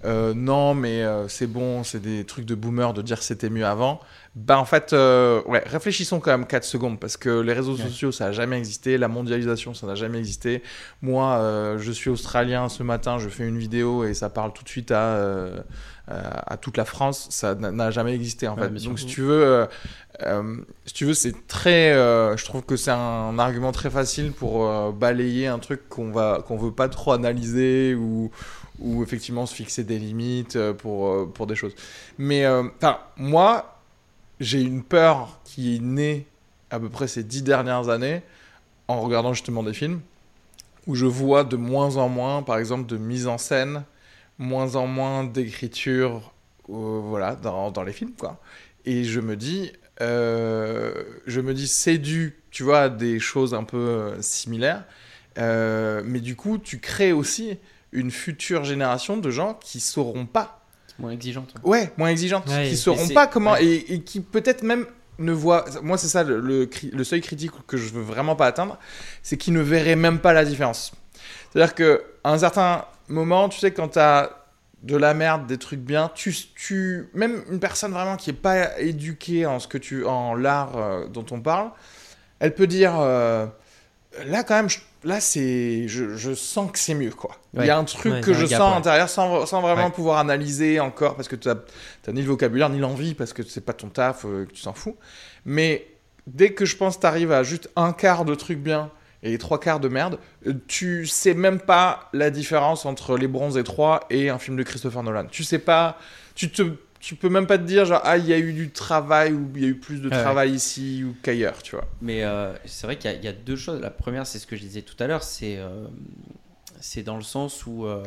euh, non, mais euh, c'est bon, c'est des trucs de boomer de dire c'était mieux avant. Bah en fait, euh, ouais, réfléchissons quand même 4 secondes parce que les réseaux Ouais. sociaux ça n'a jamais existé, la mondialisation ça n'a jamais existé. Moi, je suis australien ce matin, je fais une vidéo et ça parle tout de suite à, à, toute la France, ça n'a- jamais existé en Ouais, fait. Donc si tu veux, euh, si tu veux, c'est très, euh, je trouve que c'est un argument très facile pour euh, balayer un truc qu'on va, qu'on veut pas trop analyser ou ou effectivement se fixer des limites euh, pour, euh, pour des choses. Mais euh, enfin, moi, j'ai une peur qui est née à peu près ces dix dernières années en regardant justement des films où je vois de moins en moins, par exemple, de mise en scène, moins en moins d'écriture, voilà, dans, dans les films, quoi. Et je me dis, dis, c'est dû, tu vois, à des choses un peu similaires. Mais du coup, tu crées aussi une future génération de gens qui sauront pas Moins exigeante. Ouais, moins exigeantes, Ouais, qui sauront pas comment ouais. et, et qui peut-être même ne voient. Moi, c'est ça le, le, cri- le seuil critique que je veux vraiment pas atteindre, c'est qu'ils ne verraient même pas la différence. C'est-à-dire que à un certain moment, tu sais, quand t'as de la merde, des trucs bien, tu, tu même une personne vraiment qui est pas éduquée en ce que tu en l'art euh, dont on parle, elle peut dire euh, là quand même, je- là c'est, je, je sens que c'est mieux quoi. Il Ouais. y a un truc Ouais, que je gap, sens à ouais. l'intérieur sans, sans vraiment pouvoir analyser encore parce que tu n'as ni le vocabulaire ni l'envie parce que c'est pas ton taf, euh, que tu s'en fous. Mais dès que je pense que tu arrives à juste un quart de truc bien et trois quarts de merde, euh, tu sais même pas la différence entre Les Bronzes et 3 et un film de Christopher Nolan. Tu sais pas, tu te tu peux même pas te dire genre ah il y a eu du travail ou il y a eu plus de Ouais, travail ici ou qu'ailleurs, tu vois. Mais euh, c'est vrai qu'il y, a- il y a deux choses. La première, c'est ce que je disais tout à l'heure, c'est euh, c'est dans le sens où euh,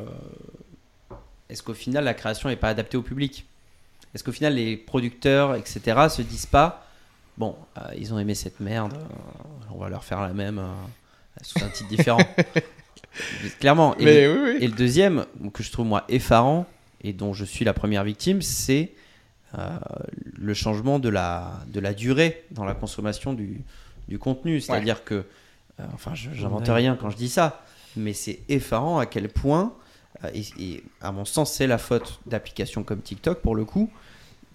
est-ce qu'au final la création n'est pas adaptée au public? Est-ce qu'au final les producteurs, etc., se disent pas bon, euh, ils ont aimé cette merde, euh, on va leur faire la même euh, sous un titre différent? Clairement. Et, Mais le, oui, oui. et le deuxième, que je trouve moi effarant et dont je suis la première victime, c'est euh, le changement de la, de la durée dans la consommation du, du contenu. C'est-à-dire que, euh, enfin, j'invente Ouais. rien quand je dis ça, mais c'est effarant à quel point, euh, et, et à mon sens, c'est la faute d'applications comme TikTok pour le coup,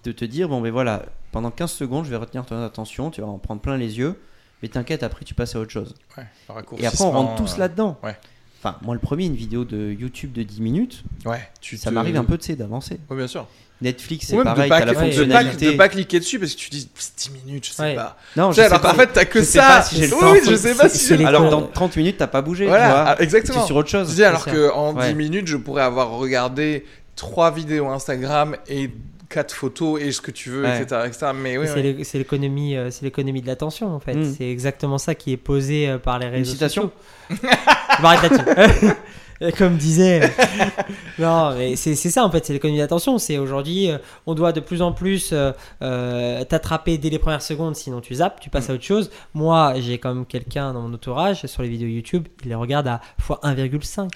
de te dire bon, ben voilà, pendant 15 secondes, je vais retenir ton attention, tu vas en prendre plein les yeux, mais t'inquiète, après tu passes à autre chose. Ouais, Et après, on rentre tous euh, là-dedans. ouais. Enfin, moi, le premier, une vidéo de YouTube de 10 minutes, Ouais, tu ça te- m'arrive un peu, tu sais, d'avancer. Oui, bien sûr. Netflix, c'est même pareil, de, pas, t'as la de, pas, fonctionnalité. de pas cliquer dessus parce que tu dis c'est 10 minutes, je sais Ouais. pas. Non, sais, je sais alors pas. en fait, t'as que Je sais ça. pas si le oui, je sais pas C'est- si Alors, dans 30 minutes, t'as pas bougé, Voilà, tu ah, vois. Tu exactement. es sur autre Je chose. dis alors ça. que en Ouais. 10 minutes, je pourrais avoir regardé 3 vidéos Instagram et 4 photos et ce que tu veux, Ouais. etc., etc. Mais oui, c'est oui. l'é- c'est l'économie, euh, c'est l'économie de l'attention en fait. Mm. C'est exactement ça qui est posé euh, par les réseaux citation sociaux. Je m'arrête là-dessus. Comme disait. euh, non, mais c'est c'est ça en fait, c'est l'économie de l'attention. C'est aujourd'hui, on doit de plus en plus euh, t'attraper dès les premières secondes, sinon tu zappes, tu passes à autre chose. Moi, j'ai quand même quelqu'un dans mon entourage sur les vidéos YouTube, il les regarde à x1,5.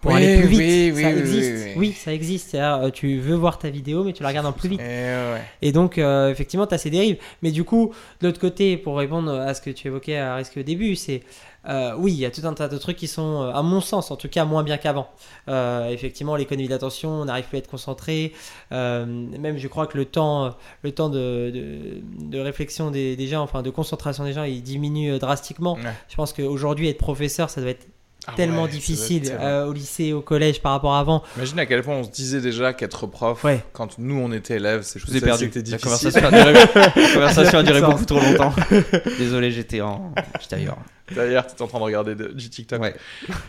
Pour Oui, aller plus vite, oui, oui, ça oui, existe. oui, oui. Oui, ça existe. C'est-à-dire, euh, tu veux voir ta vidéo, mais tu la regardes en plus vite. Et ouais. Et donc, euh, effectivement, tu as ces dérives. Mais du coup, de l'autre côté, pour répondre à ce que tu évoquais à risque au début, c'est euh, oui, il y a tout un tas de trucs qui sont, à mon sens, en tout cas, moins bien qu'avant. Euh, effectivement, l'économie d'attention, on n'arrive plus à être concentré. Euh, même, je crois que le temps, le temps de, de, de réflexion des, des gens, enfin de concentration des gens, il diminue drastiquement. Ouais. Je pense qu'aujourd'hui, être professeur, ça doit être Ah tellement ouais, difficile euh, au lycée, au collège par rapport à avant. Imagine à quel point on se disait déjà qu'être prof, Ouais. quand nous on était élèves, c'est Je vous ai perdu. C'était La difficile. conversation a duré, la conversation a duré beaucoup trop longtemps. Désolé, j'étais en... j'étais ailleurs. D'ailleurs, tu es en train de regarder de- du TikTok. Ouais.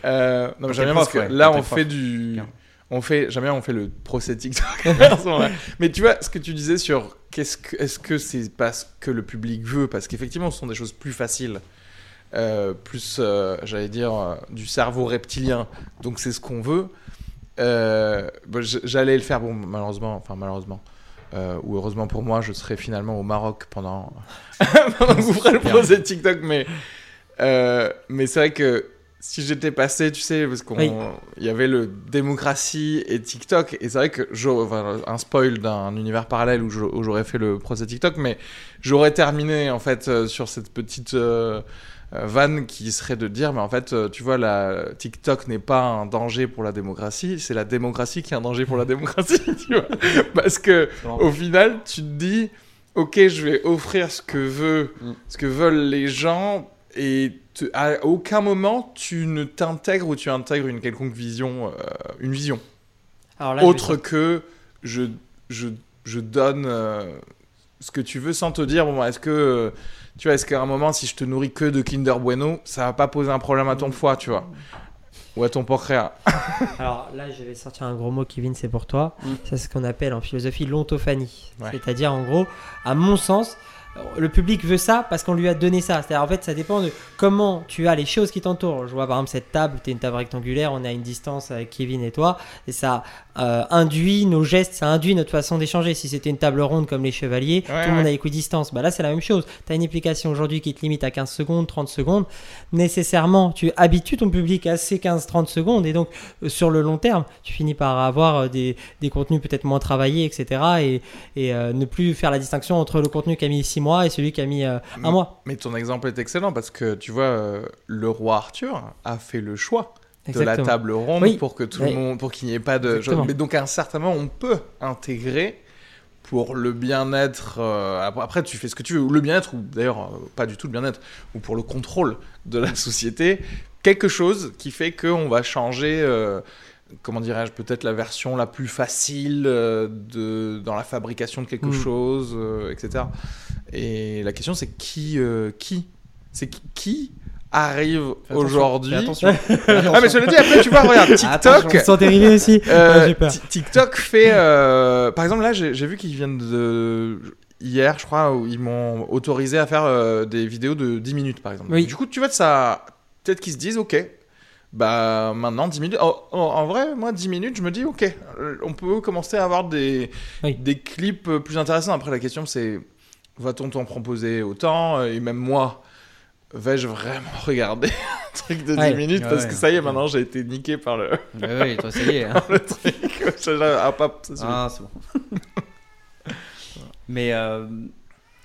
Euh, non, mais j'aime bien parce que ouais, là, on prof. fait du. Bien. On fait, j'aime bien, on fait le procès TikTok. mais tu vois, ce que tu disais sur qu'est-ce que, est-ce que c'est parce que le public veut? Parce qu'effectivement, ce sont des choses plus faciles, euh, plus, euh, j'allais dire, euh, du cerveau reptilien. Donc, c'est ce qu'on veut. Bah, j'allais le faire, bon, malheureusement, enfin, malheureusement. ou heureusement pour moi, je serai finalement au Maroc pendant, pendant que vous ferez le procès TikTok. Mais, mais c'est vrai que si j'étais passé, tu sais, parce qu'on Oui. il y avait le démocratie et TikTok, et c'est vrai que enfin, un spoil d'un univers parallèle où j'aurais fait le procès TikTok, mais j'aurais terminé en fait sur cette petite vanne qui serait de dire, mais en fait, euh, tu vois, la TikTok n'est pas un danger pour la démocratie, c'est la démocratie qui est un danger pour la démocratie, tu vois, parce que au final, tu te dis, ok, je vais offrir ce que veut, Mm. ce que veulent les gens, et te- à aucun moment tu ne t'intègres ou tu intègres une quelconque vision, euh, une vision. Alors là, je vais autre que je, je, je donne euh, ce que tu veux sans te dire, bon, est-ce que, euh, tu vois, est-ce qu'à un moment, si je te nourris que de Kinder Bueno, ça va pas poser un problème à ton foie, tu vois Ou à ton pancréas Alors là, je vais sortir un gros mot, Kevin, c'est pour toi. Mm. Ça, c'est ce qu'on appelle en philosophie l'ontophanie. Ouais. C'est-à-dire, en gros, à mon sens, le public veut ça parce qu'on lui a donné ça. C'est-à-dire, en fait, ça dépend de comment tu as les choses qui t'entourent. Je vois par exemple cette table, tu es une table rectangulaire, on est à une distance avec Kevin et toi, et ça euh, induit nos gestes, ça induit notre façon d'échanger. Si c'était une table ronde comme les chevaliers, Ouais, tout le monde à équidistance. Bah là, c'est la même chose. Tu as une application aujourd'hui qui te limite à 15 secondes, 30 secondes. Nécessairement, tu habitues ton public à ces 15-30 secondes, et donc euh, sur le long terme, tu finis par avoir euh, des, des contenus peut-être moins travaillés, etc. Et, et euh, ne plus faire la distinction entre le contenu qui a mis 6 mois et celui qui a mis euh, un mois. Mais ton exemple est excellent parce que, tu vois, euh, le roi Arthur a fait le choix de la table ronde Oui. pour que tout Oui. le monde, pour qu'il n'y ait pas de. Exactement. Mais donc, à un certain moment, on peut intégrer pour le bien-être. euh, après, tu fais ce que tu veux, ou le bien-être, ou d'ailleurs pas du tout le bien-être, ou pour le contrôle de la société, quelque chose qui fait qu'on va changer. Comment dirais-je, peut-être la version la plus facile euh, de, dans la fabrication de quelque Mm. chose, euh, etc. Et la question, c'est qui, euh, qui, c'est qui, qui arrive aujourd'hui. attention. Ah mais je le dis après tu vois regarde Attention. TikTok. Sans dériver aussi euh, Ouais. Ti- TikTok fait euh, par exemple là j'ai j'ai vu qu'ils viennent de hier je crois où ils m'ont autorisé à faire euh, des vidéos de 10 minutes par exemple. Oui. Du coup tu vois ça peut-être qu'ils se disent OK bah maintenant 10 minutes en, en- en vrai moi 10 minutes je me dis OK euh, on peut commencer à avoir des Oui. des clips euh, plus intéressants après la question c'est va-t-on t'en proposer autant et même moi vais-je vraiment regarder un truc de 10 Ouais. minutes? Ouais, parce que ça y est maintenant j'ai été niqué par le, Ouais, ouais, toi, ça y est. hein. le truc ah, pas. Ah, c'est bon. Mais euh,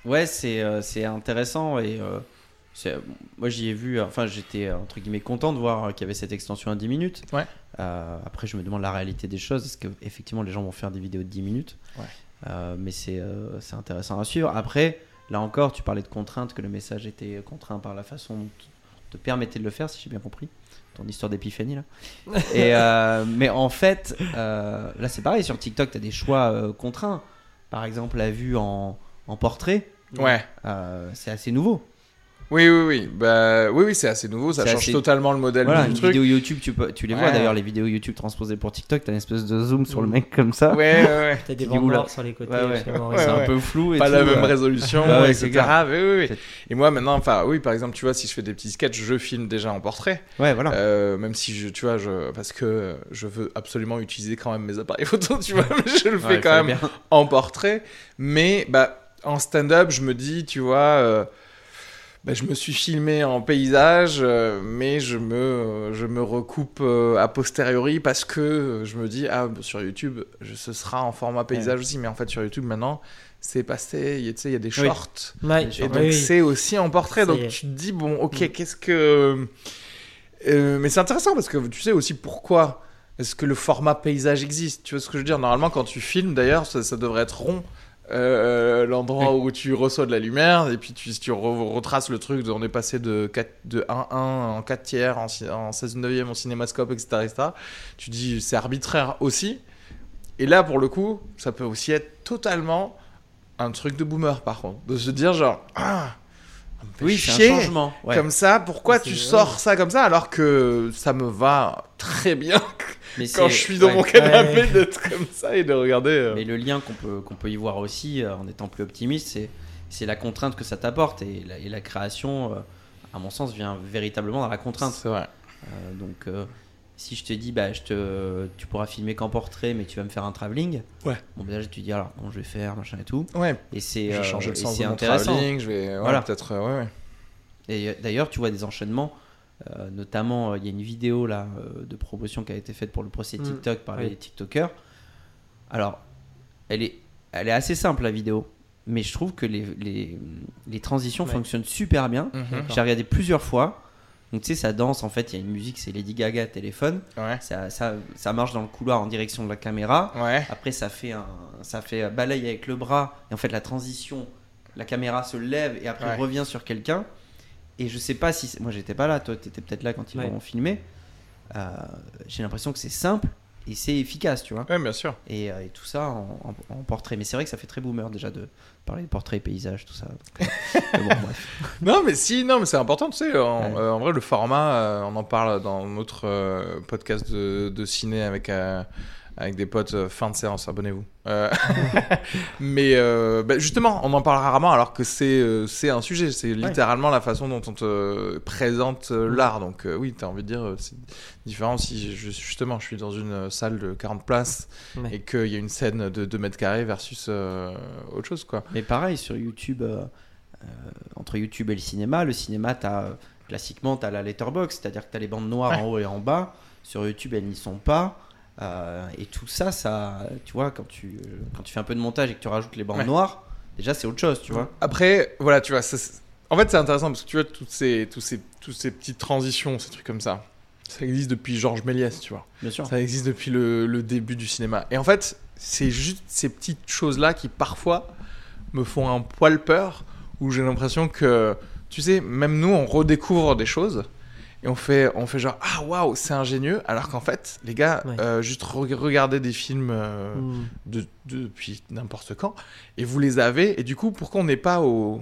ouais, c'est euh, c'est intéressant et euh, moi j'y ai vu. Enfin, j'étais euh, entre guillemets content de voir qu'il y avait cette extension à 10 minutes. Ouais. Euh, après, je me demande la réalité des choses. Est-ce que effectivement les gens vont faire des vidéos de 10 minutes Ouais. Euh, Mais c'est euh, intéressant à suivre. Après, là encore, tu parlais de contraintes, que le message était contraint par la façon dont te permettait de le faire, si j'ai bien compris. Ton histoire d'épiphanie là. Et, mais en fait, là c'est pareil, sur TikTok, tu as des choix contraints. Par exemple, la vue en, en portrait, Ouais. c'est assez nouveau. Oui, oui, oui. Bah, oui, oui, c'est assez nouveau. Ça change assez- totalement le modèle Voilà, du une truc. vidéo YouTube, tu, peux, tu les vois Ouais. d'ailleurs, les vidéos YouTube transposées pour TikTok, tu as une espèce de zoom sur le mec comme ça. Ouais, ouais, ouais. T'as des Tu bandes sur les côtés. Ouais, ouais. absolument Ouais, c'est un peu flou et Pas tout, la même résolution, Ouais, ouais, etc. oui. Et moi, maintenant, enfin, oui, par exemple, tu vois, si je fais des petits sketchs, je filme déjà en portrait. Ouais, voilà. Euh, même si je, tu vois, je, parce que je veux absolument utiliser quand même mes appareils photo, tu vois, mais je le fais quand même bien. en portrait. Mais bah, en stand-up, je me dis, tu vois, euh, bah, je me suis filmé en paysage, euh, mais je me, euh, je me recoupe euh, a posteriori parce que je me dis, ah, sur YouTube, je- ce sera en format paysage aussi. Mais en fait, sur YouTube, maintenant, c'est passé, il y a- tu sais, il y a des Oui. shorts. Ouais, Et oui, donc oui. c'est aussi en portrait. Donc tu te dis bon, ok, Mm. qu'est-ce que Euh, mais c'est intéressant parce que tu sais aussi pourquoi est-ce que le format paysage existe. Tu vois ce que je veux dire? Normalement, quand tu filmes, d'ailleurs, ça, ça devrait être rond. Euh, l'endroit où tu reçois de la lumière et puis tu, tu re- retraces le truc de, on est passé de, 4, de 1-1 en 4 tiers en, en 16 neuvième en cinémascope etc, etc. tu dis c'est arbitraire aussi et là pour le coup ça peut aussi être totalement un truc de boomer par contre de se dire genre ah Oui, c'est un changement. Ouais. comme ça pourquoi tu sors ça comme ça alors que ça me va très bien Mais quand je suis dans ouais. mon canapé Ouais. d'être comme ça et de regarder euh, Mais le lien qu'on peut, qu'on peut y voir aussi, euh, en étant plus optimiste, c'est, c'est la contrainte que ça t'apporte. Et la, et la création, euh, à mon sens, vient véritablement dans la contrainte. c'est vrai Euh, donc, euh, si je te dis, bah, je te, tu pourras filmer qu'en portrait, mais tu vas me faire un travelling. Ouais. Bon, déjà, tu te dis, alors, bon, je vais faire, machin et tout. ouais Et c'est, je vais changer le sens c'est de mon intéressant. travelling je vais ouais, Voilà. peut-être euh, ouais, ouais. Et d'ailleurs, tu vois des enchaînements. Euh, notamment, euh, il y a une vidéo là euh, de promotion qui a été faite pour le procès Mm, TikTok par oui. les TikTokers. Alors, elle est, elle est assez simple la vidéo, mais je trouve que les, les, les transitions Ouais. fonctionnent super bien. Mhm. J'ai regardé plusieurs fois. Donc, tu sais, ça danse en fait. Il y a une musique, c'est Lady Gaga téléphone. ouais Ça, ça, ça marche dans le couloir en direction de la caméra. ouais Après, ça fait un, ça fait balaye avec le bras. Et en fait, la transition, la caméra se lève et après Ouais. revient sur quelqu'un. Et je sais pas si. Moi, j'étais pas là. Toi, t'étais peut-être là quand ils Ouais. l'ont filmé. Euh, J'ai l'impression que c'est simple et c'est efficace, tu vois. ouais bien sûr Et, euh, et tout ça en, en- en portrait. Mais c'est vrai que ça fait très boomer déjà de parler de portrait, paysage, tout ça. Donc, euh, mais bon, bref. Non, mais si, non, mais c'est important, tu sais. En, Ouais. euh, en vrai, le format, euh, on en parle dans notre euh, podcast de, de ciné avec, euh, avec des potes euh, fin de séance. Abonnez-vous. Euh, mais euh, bah, justement, on en parle rarement alors que c'est un sujet. C'est littéralement la façon dont on te présente l'art. Donc, oui, tu as envie de dire, c'est différent si je- justement je suis dans une salle de 40 places Ouais. et qu'il y a une scène de 2 mètres carrés versus autre chose, quoi. Mais pareil, sur YouTube, entre YouTube et le cinéma, le cinéma, as, classiquement, tu as la letterbox, c'est-à-dire que tu as les bandes noires Ouais. en haut et en bas. Sur YouTube, elles n'y sont pas. Euh, et tout ça, ça, tu vois, quand tu, quand tu fais un peu de montage et que tu rajoutes les bandes Ouais. noires, déjà, c'est autre chose, tu vois. Après, voilà, tu vois, ça, en fait, c'est intéressant parce que tu vois, toutes ces, tous ces, toutes ces petites transitions, ces trucs comme ça, ça existe depuis Georges Méliès, tu vois. Bien sûr. Ça existe depuis le, le début du cinéma. Et en fait, c'est juste ces petites choses-là qui, parfois, me font un poil peur, où j'ai l'impression que, tu sais, même nous, on redécouvre des choses. Et on fait, on fait genre, ah waouh, c'est ingénieux. Alors qu'en fait, les gars, Ouais. euh, juste re- regardez des films euh, Mm. de, depuis n'importe quand, et vous les avez, et du coup, pourquoi on n'est pas au,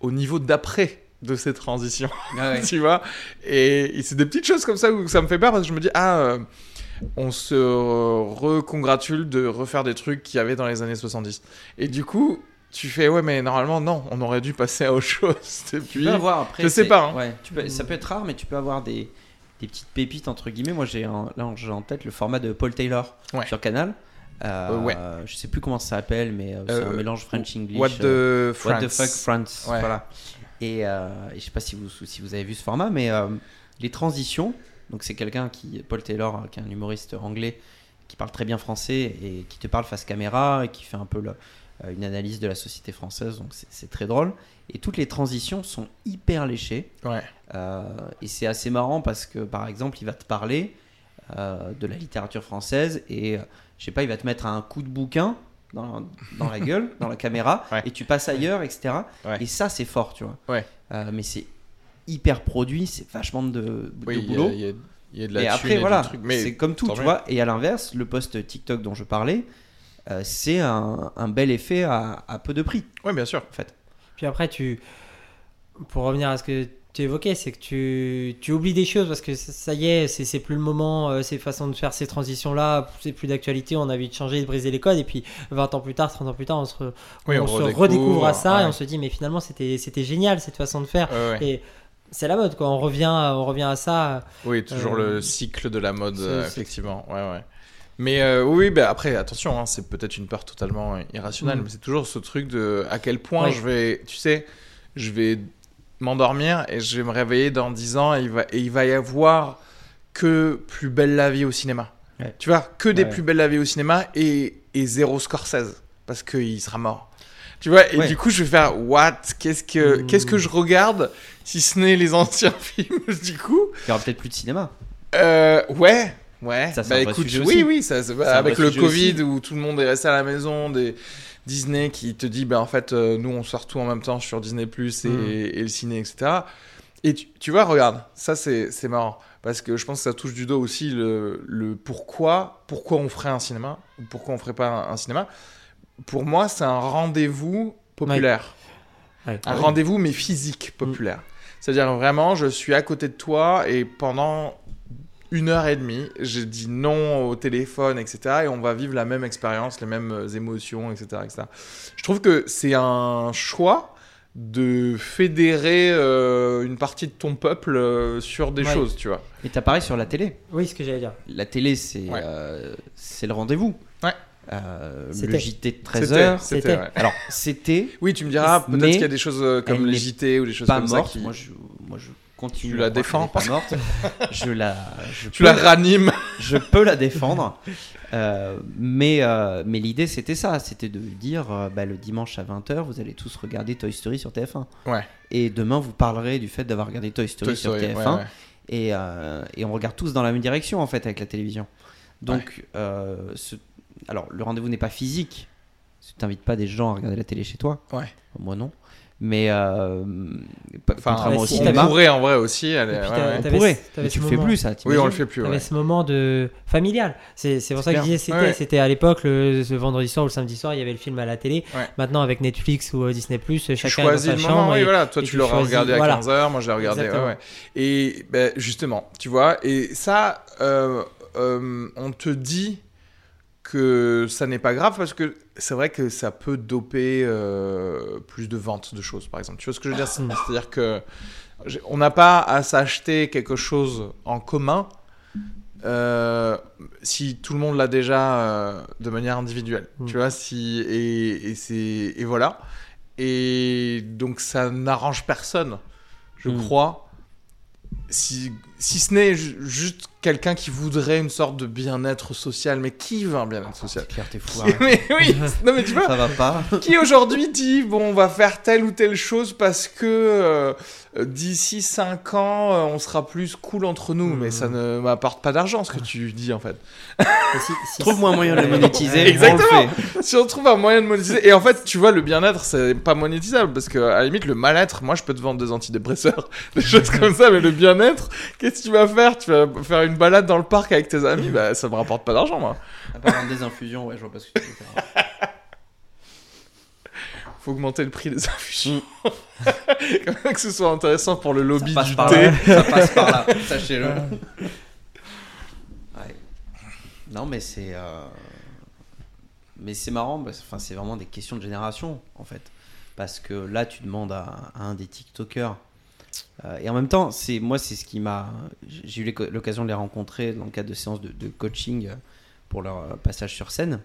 au niveau d'après de ces transitions, Ah ouais. tu vois? Et, et c'est des petites choses comme ça où ça me fait peur, parce que je me dis, ah, euh, on se recongratule de refaire des trucs qu'il y avait dans les années 70. Et du coup, tu fais, ouais, mais normalement, non, on aurait dû passer à autre chose Tu depuis. peux avoir après. je sais pas, hein. Ouais, tu peux, ça peut être rare, mais tu peux avoir des, des petites pépites entre guillemets. Moi, j'ai en- là, j'ai en tête le format de Paul Taylor Ouais. sur Canal. Euh, Euh, ouais. Je sais plus comment ça s'appelle, mais euh, c'est Euh, un mélange French English. What euh, the, What the France. fuck France. Voilà. Et, euh, je sais pas si vous, si vous avez vu ce format, mais euh, les transitions. Donc c'est quelqu'un qui, Paul Taylor, qui est un humoriste anglais, qui parle très bien français et qui te parle face caméra et qui fait un peu le, euh, une analyse de la société française, donc c'est- très drôle. Et toutes les transitions sont hyper léchées. Ouais. Euh, et c'est assez marrant parce que, par exemple, il va te parler euh, de la littérature française et, euh, je sais pas, il va te mettre un coup de bouquin dans, dans la gueule, dans la caméra, Ouais. et tu passes ailleurs, etc. Ouais. Et ça, c'est fort, tu vois. Euh, mais c'est hyper produit, c'est vachement de, de Oui, y a- boulot. il y, a- y a de la Et après, voilà, c'est comme tout, tu vois. Et à l'inverse, le post TikTok dont je parlais, euh, c'est un, un bel effet à, à peu de prix, Ouais, bien sûr. en fait. Puis après, tu. Pour revenir à ce que tu évoquais, c'est que tu, tu oublies des choses parce que ça- ça y est, c'est c'est plus le moment, euh, ces façons de faire ces transitions-là, c'est plus d'actualité, on a envie de changer, de briser les codes, et puis 20 ans plus tard, 30 ans plus tard, on se, re- Oui, on on se redécouvre, redécouvre à ça et on se dit, mais finalement, c'était c'était génial cette façon de faire. Ouais, ouais. Et c'est la mode, quoi. On revient, on revient à ça. Oui, toujours Euh, le cycle de la mode, c'est- c'est- effectivement. Ouais, ouais. Mais euh, oui, bah après, attention, hein, c'est peut-être une peur totalement irrationnelle, Mm. mais c'est toujours ce truc de à quel point je vais, tu sais, je vais m'endormir et je vais me réveiller dans 10 ans et il va, et il va y avoir que plus belle la vie au cinéma. Ouais. Tu vois, que des Ouais. plus belles la vie au cinéma et, et zéro Scorsese parce qu'il sera mort. Tu vois, et Ouais. du coup, je vais faire what? Qu'est-ce que Mm. qu'est-ce que je regarde si ce n'est les anciens films du coup? Il y aura peut-être plus de cinéma. euh, ouais, ouais. Ça, bah écoute, oui, aussi. oui, ça, avec le Covid aussi. où tout le monde est resté à la maison, des Disney qui te dit, bah en fait, euh, nous on sort tout en même temps sur Disney Plus et, Mm. et le ciné, etc. Et tu, tu vois, regarde, ça c'est c'est marrant parce que je pense que ça touche du doigt aussi le, le pourquoi, pourquoi on ferait un cinéma ou pourquoi on ferait pas un, un cinéma. Pour moi, c'est un rendez-vous populaire. Ouais. Un rendez-vous, mais physique, populaire. C'est-à-dire vraiment, je suis à côté de toi et pendant une heure et demie, j'ai dit non au téléphone, etc. Et on va vivre la même expérience, les mêmes euh, émotions, etc. etc. Je trouve que c'est un choix de fédérer euh, une partie de ton peuple euh, sur des Ouais. choses, tu vois. Et t'as pareil sur la télé. Oui, ce que j'allais dire. La télé, c'est Ouais. euh, c'est le rendez-vous. Ouais. Euh, le C'était. JT de C'était- 13h. C'était, ouais. Alors, c'était Oui, tu me diras, peut-être Mais qu'il y a des choses comme les JT ou des choses pas comme morte. ça qui... Moi, je, moi, je continue. Tu la défends pas morte. je la. Je Tu la ranimes. je peux la défendre. Euh, mais euh, mais l'idée, c'était ça. C'était de dire euh, bah, le dimanche à 20h, vous allez tous regarder Toy Story sur TF1. Ouais. Et demain, vous parlerez du fait d'avoir regardé Toy Story Toy sur Story, TF1. ouais, ouais. Et, et on regarde tous dans la même direction, en fait, avec la télévision. Donc, ce- alors, le rendez-vous n'est pas physique. Tu t'invites pas des gens à regarder la télé chez toi. Ouais. Moi, non. Mais euh, contrairement ouais, au si on pourrait en vrai aussi. puis ouais, t'as- ouais. on pourrait. Mais tu le fais plus, ça. Oui, on le fait plus. T'avais ouais. ce moment de familial. C'est c'est pour ça que je disais c'était Ouais. c'était à l'époque le, le vendredi soir ou le samedi soir il y avait le film à la télé. Ouais. Maintenant avec Netflix ou euh, Disney Plus chacun dans sa le chambre. moment, oui, et- voilà. Toi, et tu tu l'auras regardé à voilà. 15h, moi, je l'ai regardé. ouais, Exactement. ouais. Et ben, justement, tu vois, et ça, euh, euh, on te dit que ça n'est pas grave parce que c'est vrai que ça peut doper euh, plus de ventes de choses, par exemple. Tu vois ce que je veux dire? Mm. C'est-à-dire que on n'a pas à s'acheter quelque chose en commun euh, si tout le monde l'a déjà euh, de manière individuelle. Mm. Tu vois, si et, et c'est et voilà. Et donc ça n'arrange personne, je Mm. crois. Si, si ce n'est ju- juste quelqu'un qui voudrait une sorte de bien-être social, mais qui veut un bien-être social? C'est clair, t'es fou. Qui- arrête. mais oui, non mais tu vois, Ça va pas. qui aujourd'hui dit bon on va faire telle ou telle chose parce que euh, d'ici 5 ans euh, on sera plus cool entre nous Hmm. mais ça ne m'apporte pas d'argent ce que tu dis en fait Et si- si- Trouve-moi un moyen de le monétiser. Exactement. on le fait. si on trouve un moyen de monétiser et en fait tu vois le bien-être c'est pas monétisable parce que à la limite le mal-être moi je peux te vendre des antidépresseurs des choses comme ça mais le qu'est-ce que tu vas faire? Tu vas faire une balade dans le parc avec tes amis? Bah ça me rapporte pas d'argent moi À part des infusions, ouais, je vois pas ce que tu veux faire. faut augmenter le prix des infusions Quand même que ce soit intéressant pour le lobby Ça passe du par thé là. Ça passe par là, sachez-le. Ouais. Non, mais c'est. euh, Mais c'est marrant, parce... enfin, c'est vraiment des questions de génération, en fait. Parce que là, tu demandes à, à un des TikTokers. Euh, et en même temps, c'est moi, c'est ce qui m'a. J'ai eu l'occasion de les rencontrer dans le cadre de séances de, de coaching euh, pour leur euh, passage sur scène.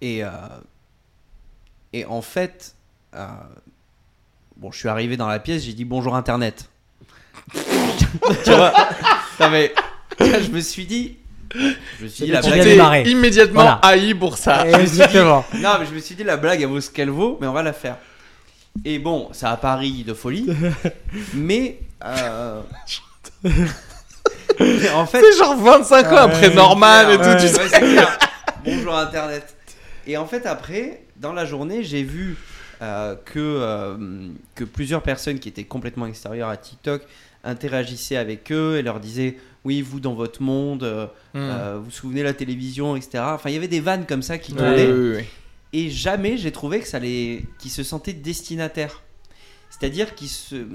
Et, euh, et en fait, euh, bon, je suis arrivé dans la pièce, j'ai dit bonjour Internet. tu vois? Non, mais je me suis dit, Je me suis dit la blague. immédiatement Voilà. haï pour ça. Exactement. Non, mais je me suis dit la blague elle vaut ce qu'elle vaut, mais on va la faire. Et bon, ça a pari de folie, mais euh... mais en fait, C'est genre 25 ans après Norman et tout. ouais, tu ouais, sais. clair. Bonjour Internet. Et en fait, après, dans la journée, j'ai vu euh, que, euh, que plusieurs personnes qui étaient complètement extérieures à TikTok interagissaient avec eux et leur disaient Oui, vous dans votre monde, euh, Hmm. euh, vous vous souvenez de la télévision, etc. Enfin, il y avait des vannes comme ça qui Oui, tournaient. oui, oui. Et jamais j'ai trouvé que ça les, qu'ils se sentaient destinataires. C'est-à-dire qu'ils se,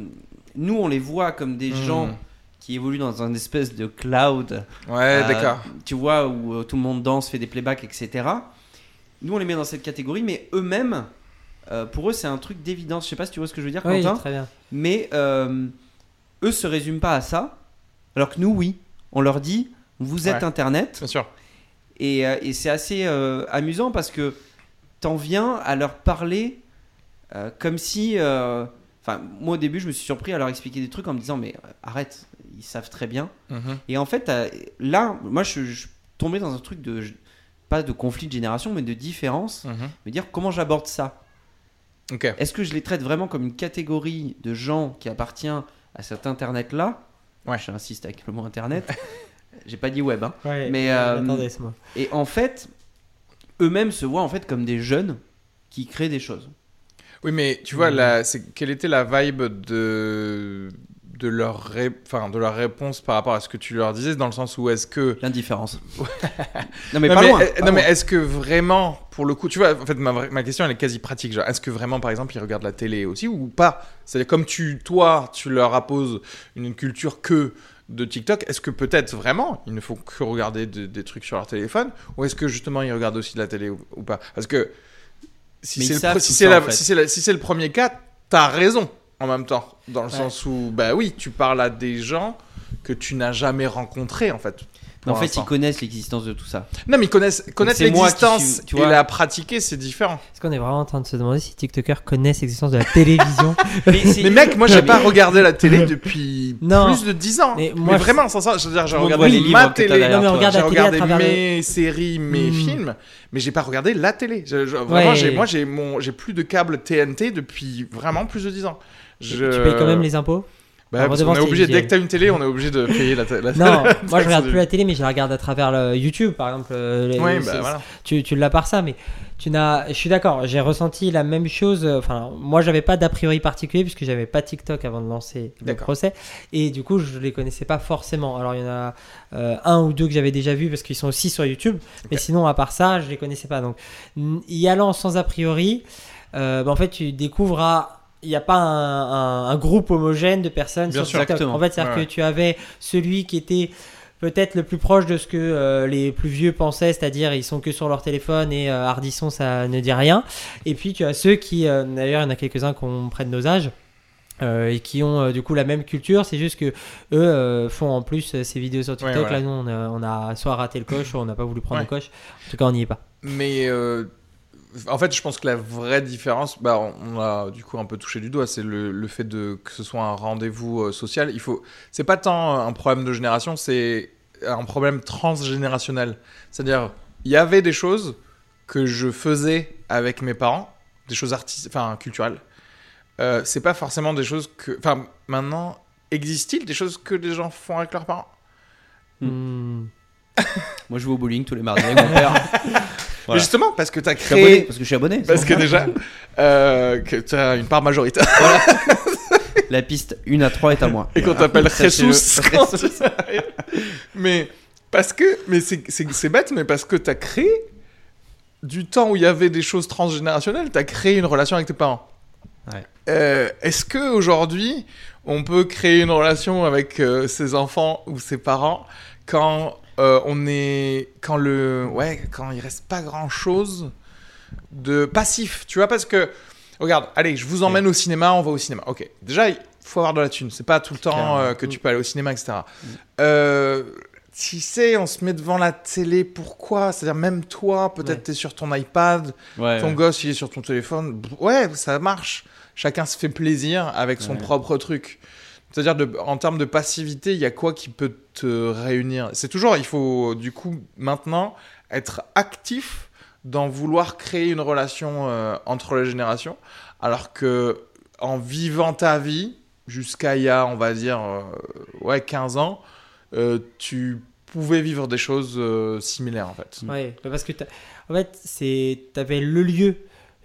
nous on les voit comme des Hmm. gens qui évoluent dans un espèce de cloud Ouais, euh, d'accord. Tu vois, où euh, tout le monde danse, fait des playbacks, etc. Nous, on les met dans cette catégorie, mais eux-mêmes, euh, pour eux, c'est un truc d'évidence. Je sais pas si tu vois ce que je veux dire, Oui, Quentin. très bien. Mais euh, eux se résument pas à ça, alors que nous, oui. On leur dit, vous êtes Ouais. Internet. Bien sûr. Et, et c'est assez euh, amusant parce que t'en viens à leur parler euh, comme si. euh, Enfin, moi au début, je me suis surpris à leur expliquer des trucs en me disant, mais euh, arrête, ils savent très bien. Mhm. Et en fait, euh, là, moi, je, je suis tombé dans un truc de. Pas de conflit de génération, mais de différence. Mhm. Me dire comment j'aborde ça? Ok. Est-ce que je les traite vraiment comme une catégorie de gens qui appartient à cet internet-là? Ouais. J'insiste avec le mot internet. J'ai pas dit web, hein. Ouais, Mais, euh, attendez. Et en fait, eux-mêmes se voient en fait comme des jeunes qui créent des choses. Oui, mais tu vois, la, c'est, quelle était la vibe de, de, leur ré- enfin, de leur réponse par rapport à ce que tu leur disais, dans le sens où est-ce que. L'indifférence. non mais non, pas mais, loin. pas non, loin. mais est-ce que vraiment, pour le coup, tu vois, en fait, ma, ma question, elle est quasi pratique. Genre, est-ce que vraiment, par exemple, ils regardent la télé aussi ou pas? C'est-à-dire, comme tu, toi, tu leur apposes une culture que de TikTok, est-ce que peut-être vraiment, ils ne font que regarder de- des trucs sur leur téléphone Ou est-ce que justement, ils regardent aussi de la télé ou, ou pas? Parce que si c'est le, si tout c'est ça, la- en fait. si la- le premier cas, t'as raison en même temps. Dans le Ouais. sens où, bah oui, tu parles à des gens que tu n'as jamais rencontrés, en fait. En fait, ils connaissent l'existence de tout ça. Non, mais ils connaissent, qui l'existence tu et vois. la pratiquer, c'est différent. Est-ce qu'on est vraiment en train de se demander si TikTokers connaissent l'existence de la télévision Mais mec, moi j'ai pas regardé la télé depuis Non. plus de 10 ans. Mais Mais, moi, vraiment, sans ça, je veux dire, j'ai regardé les ma télé, j'ai regardé mes séries, mes Hmm. films, mais j'ai pas regardé la télé. Je- je- vraiment, Ouais. moi j'ai mon, j'ai plus de câble TNT depuis vraiment plus de 10 ans. Je... Tu payes quand même les impôts? Bah, parce redevance est obligé, dès que t'as une télé, on est obligé de payer la, la Non, moi je regarde de- plus la télé, mais je la regarde à travers le YouTube, par exemple. euh, les- Oui, bah voilà. tu, tu l'as par ça, mais tu n'as. Je suis d'accord, j'ai ressenti la même chose. euh, Enfin, moi, j'avais pas d'a priori particulier puisque j'avais pas TikTok avant de lancer le procès, et du coup, je les connaissais pas forcément. Alors, il y en a euh, un ou deux que j'avais déjà vu parce qu'ils sont aussi sur YouTube, mais sinon, à part ça, je les connaissais pas. Donc, y allant sans a priori, euh, bah, en fait, tu découvres à il n'y a pas un, un- un groupe homogène de personnes Bien sur sûr. TikTok. Exactement. En fait, c'est-à-dire Ouais. que tu avais celui qui était peut-être le plus proche de ce que euh, les plus vieux pensaient, c'est-à-dire ils sont que sur leur téléphone et euh, Hardisson ça ne dit rien. Et puis tu as ceux qui, euh, d'ailleurs il y en a quelques-uns qu'on prenne nos âges. euh, et qui ont euh, du coup la même culture, c'est juste que eux euh, font en plus euh, ces vidéos sur TikTok. Ouais, voilà. Là, nous on a, on a soit raté le coche, soit on n'a pas voulu prendre Ouais. le coche. En tout cas, on n'y est pas. Mais euh, en fait, je pense que la vraie différence, bah, on a du coup un peu touché du doigt, c'est le, le fait de que ce soit un rendez-vous euh, social. Il faut, c'est pas tant un problème de génération, c'est un problème transgénérationnel. C'est-à-dire, il y avait des choses que je faisais avec mes parents, des choses artistiques, enfin culturelles. Euh, c'est pas forcément des choses que, enfin, maintenant, existe-t-il des choses que les gens font avec leurs parents? Hmm. Moi, je vais au bowling tous les mardis avec mon père. Mais justement, parce que tu as suis abonné, créé, parce que je suis abonné. parce que déjà, euh, que tu as une part majoritaire. La piste 1 à 3 est à moi. Et qu'on t'appelle. Jesus. tu mais parce que, mais c'est- bête, mais parce que t'as créé du temps où il y avait des choses transgénérationnelles, t'as créé une relation avec tes parents. Ouais. Euh, Est-ce que aujourd'hui on peut créer une relation avec euh, ses enfants ou ses parents quand euh, on est, quand le, ouais, quand il reste pas grand chose de passif, tu vois, parce que Regarde, allez, je vous emmène au cinéma, on va au cinéma. Ok, déjà, il faut avoir de la thune. C'est pas tout le temps euh, que tu peux aller au cinéma, etc. Euh, tu sais, on se met devant la télé, pourquoi? C'est-à-dire, même toi, peut-être Ouais. tu es sur ton iPad, Ouais, ton ouais. gosse, il est sur ton téléphone. Ouais, ça marche. Chacun se fait plaisir avec son propre truc. C'est-à-dire, en termes de passivité, il y a quoi qui peut te réunir? C'est toujours, il faut du coup maintenant être actif dans vouloir créer une relation euh, entre les générations, alors que en vivant ta vie jusqu'à il y a, on va dire, euh, ouais, 15 ans, euh, tu pouvais vivre des choses similaires en fait. Ouais, parce que en fait, c'est t'avais le lieu.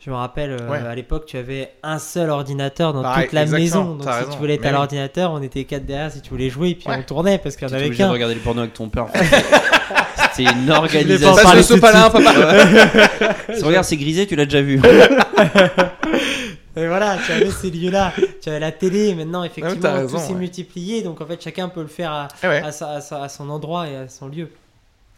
Je me rappelle euh, à l'époque, tu avais un seul ordinateur dans Pareil, toute la maison. Donc si raison. tu voulais être Mais à l'ordinateur, on était quatre derrière si tu voulais jouer, et puis Ouais. on tournait parce qu'il y en avait qu'un. regarder le porno avec ton père. en fait. C'était une organisation. Tout de sopalin, papa. Si regarde, c'est grisé, tu l'as déjà vu. Et voilà, tu avais ces lieux-là. Tu avais la télé, maintenant, effectivement, raison, tout s'est ouais. multiplié. Donc en fait, chacun peut le faire à, Eh ouais. à, sa- à sa- à son endroit et à son lieu.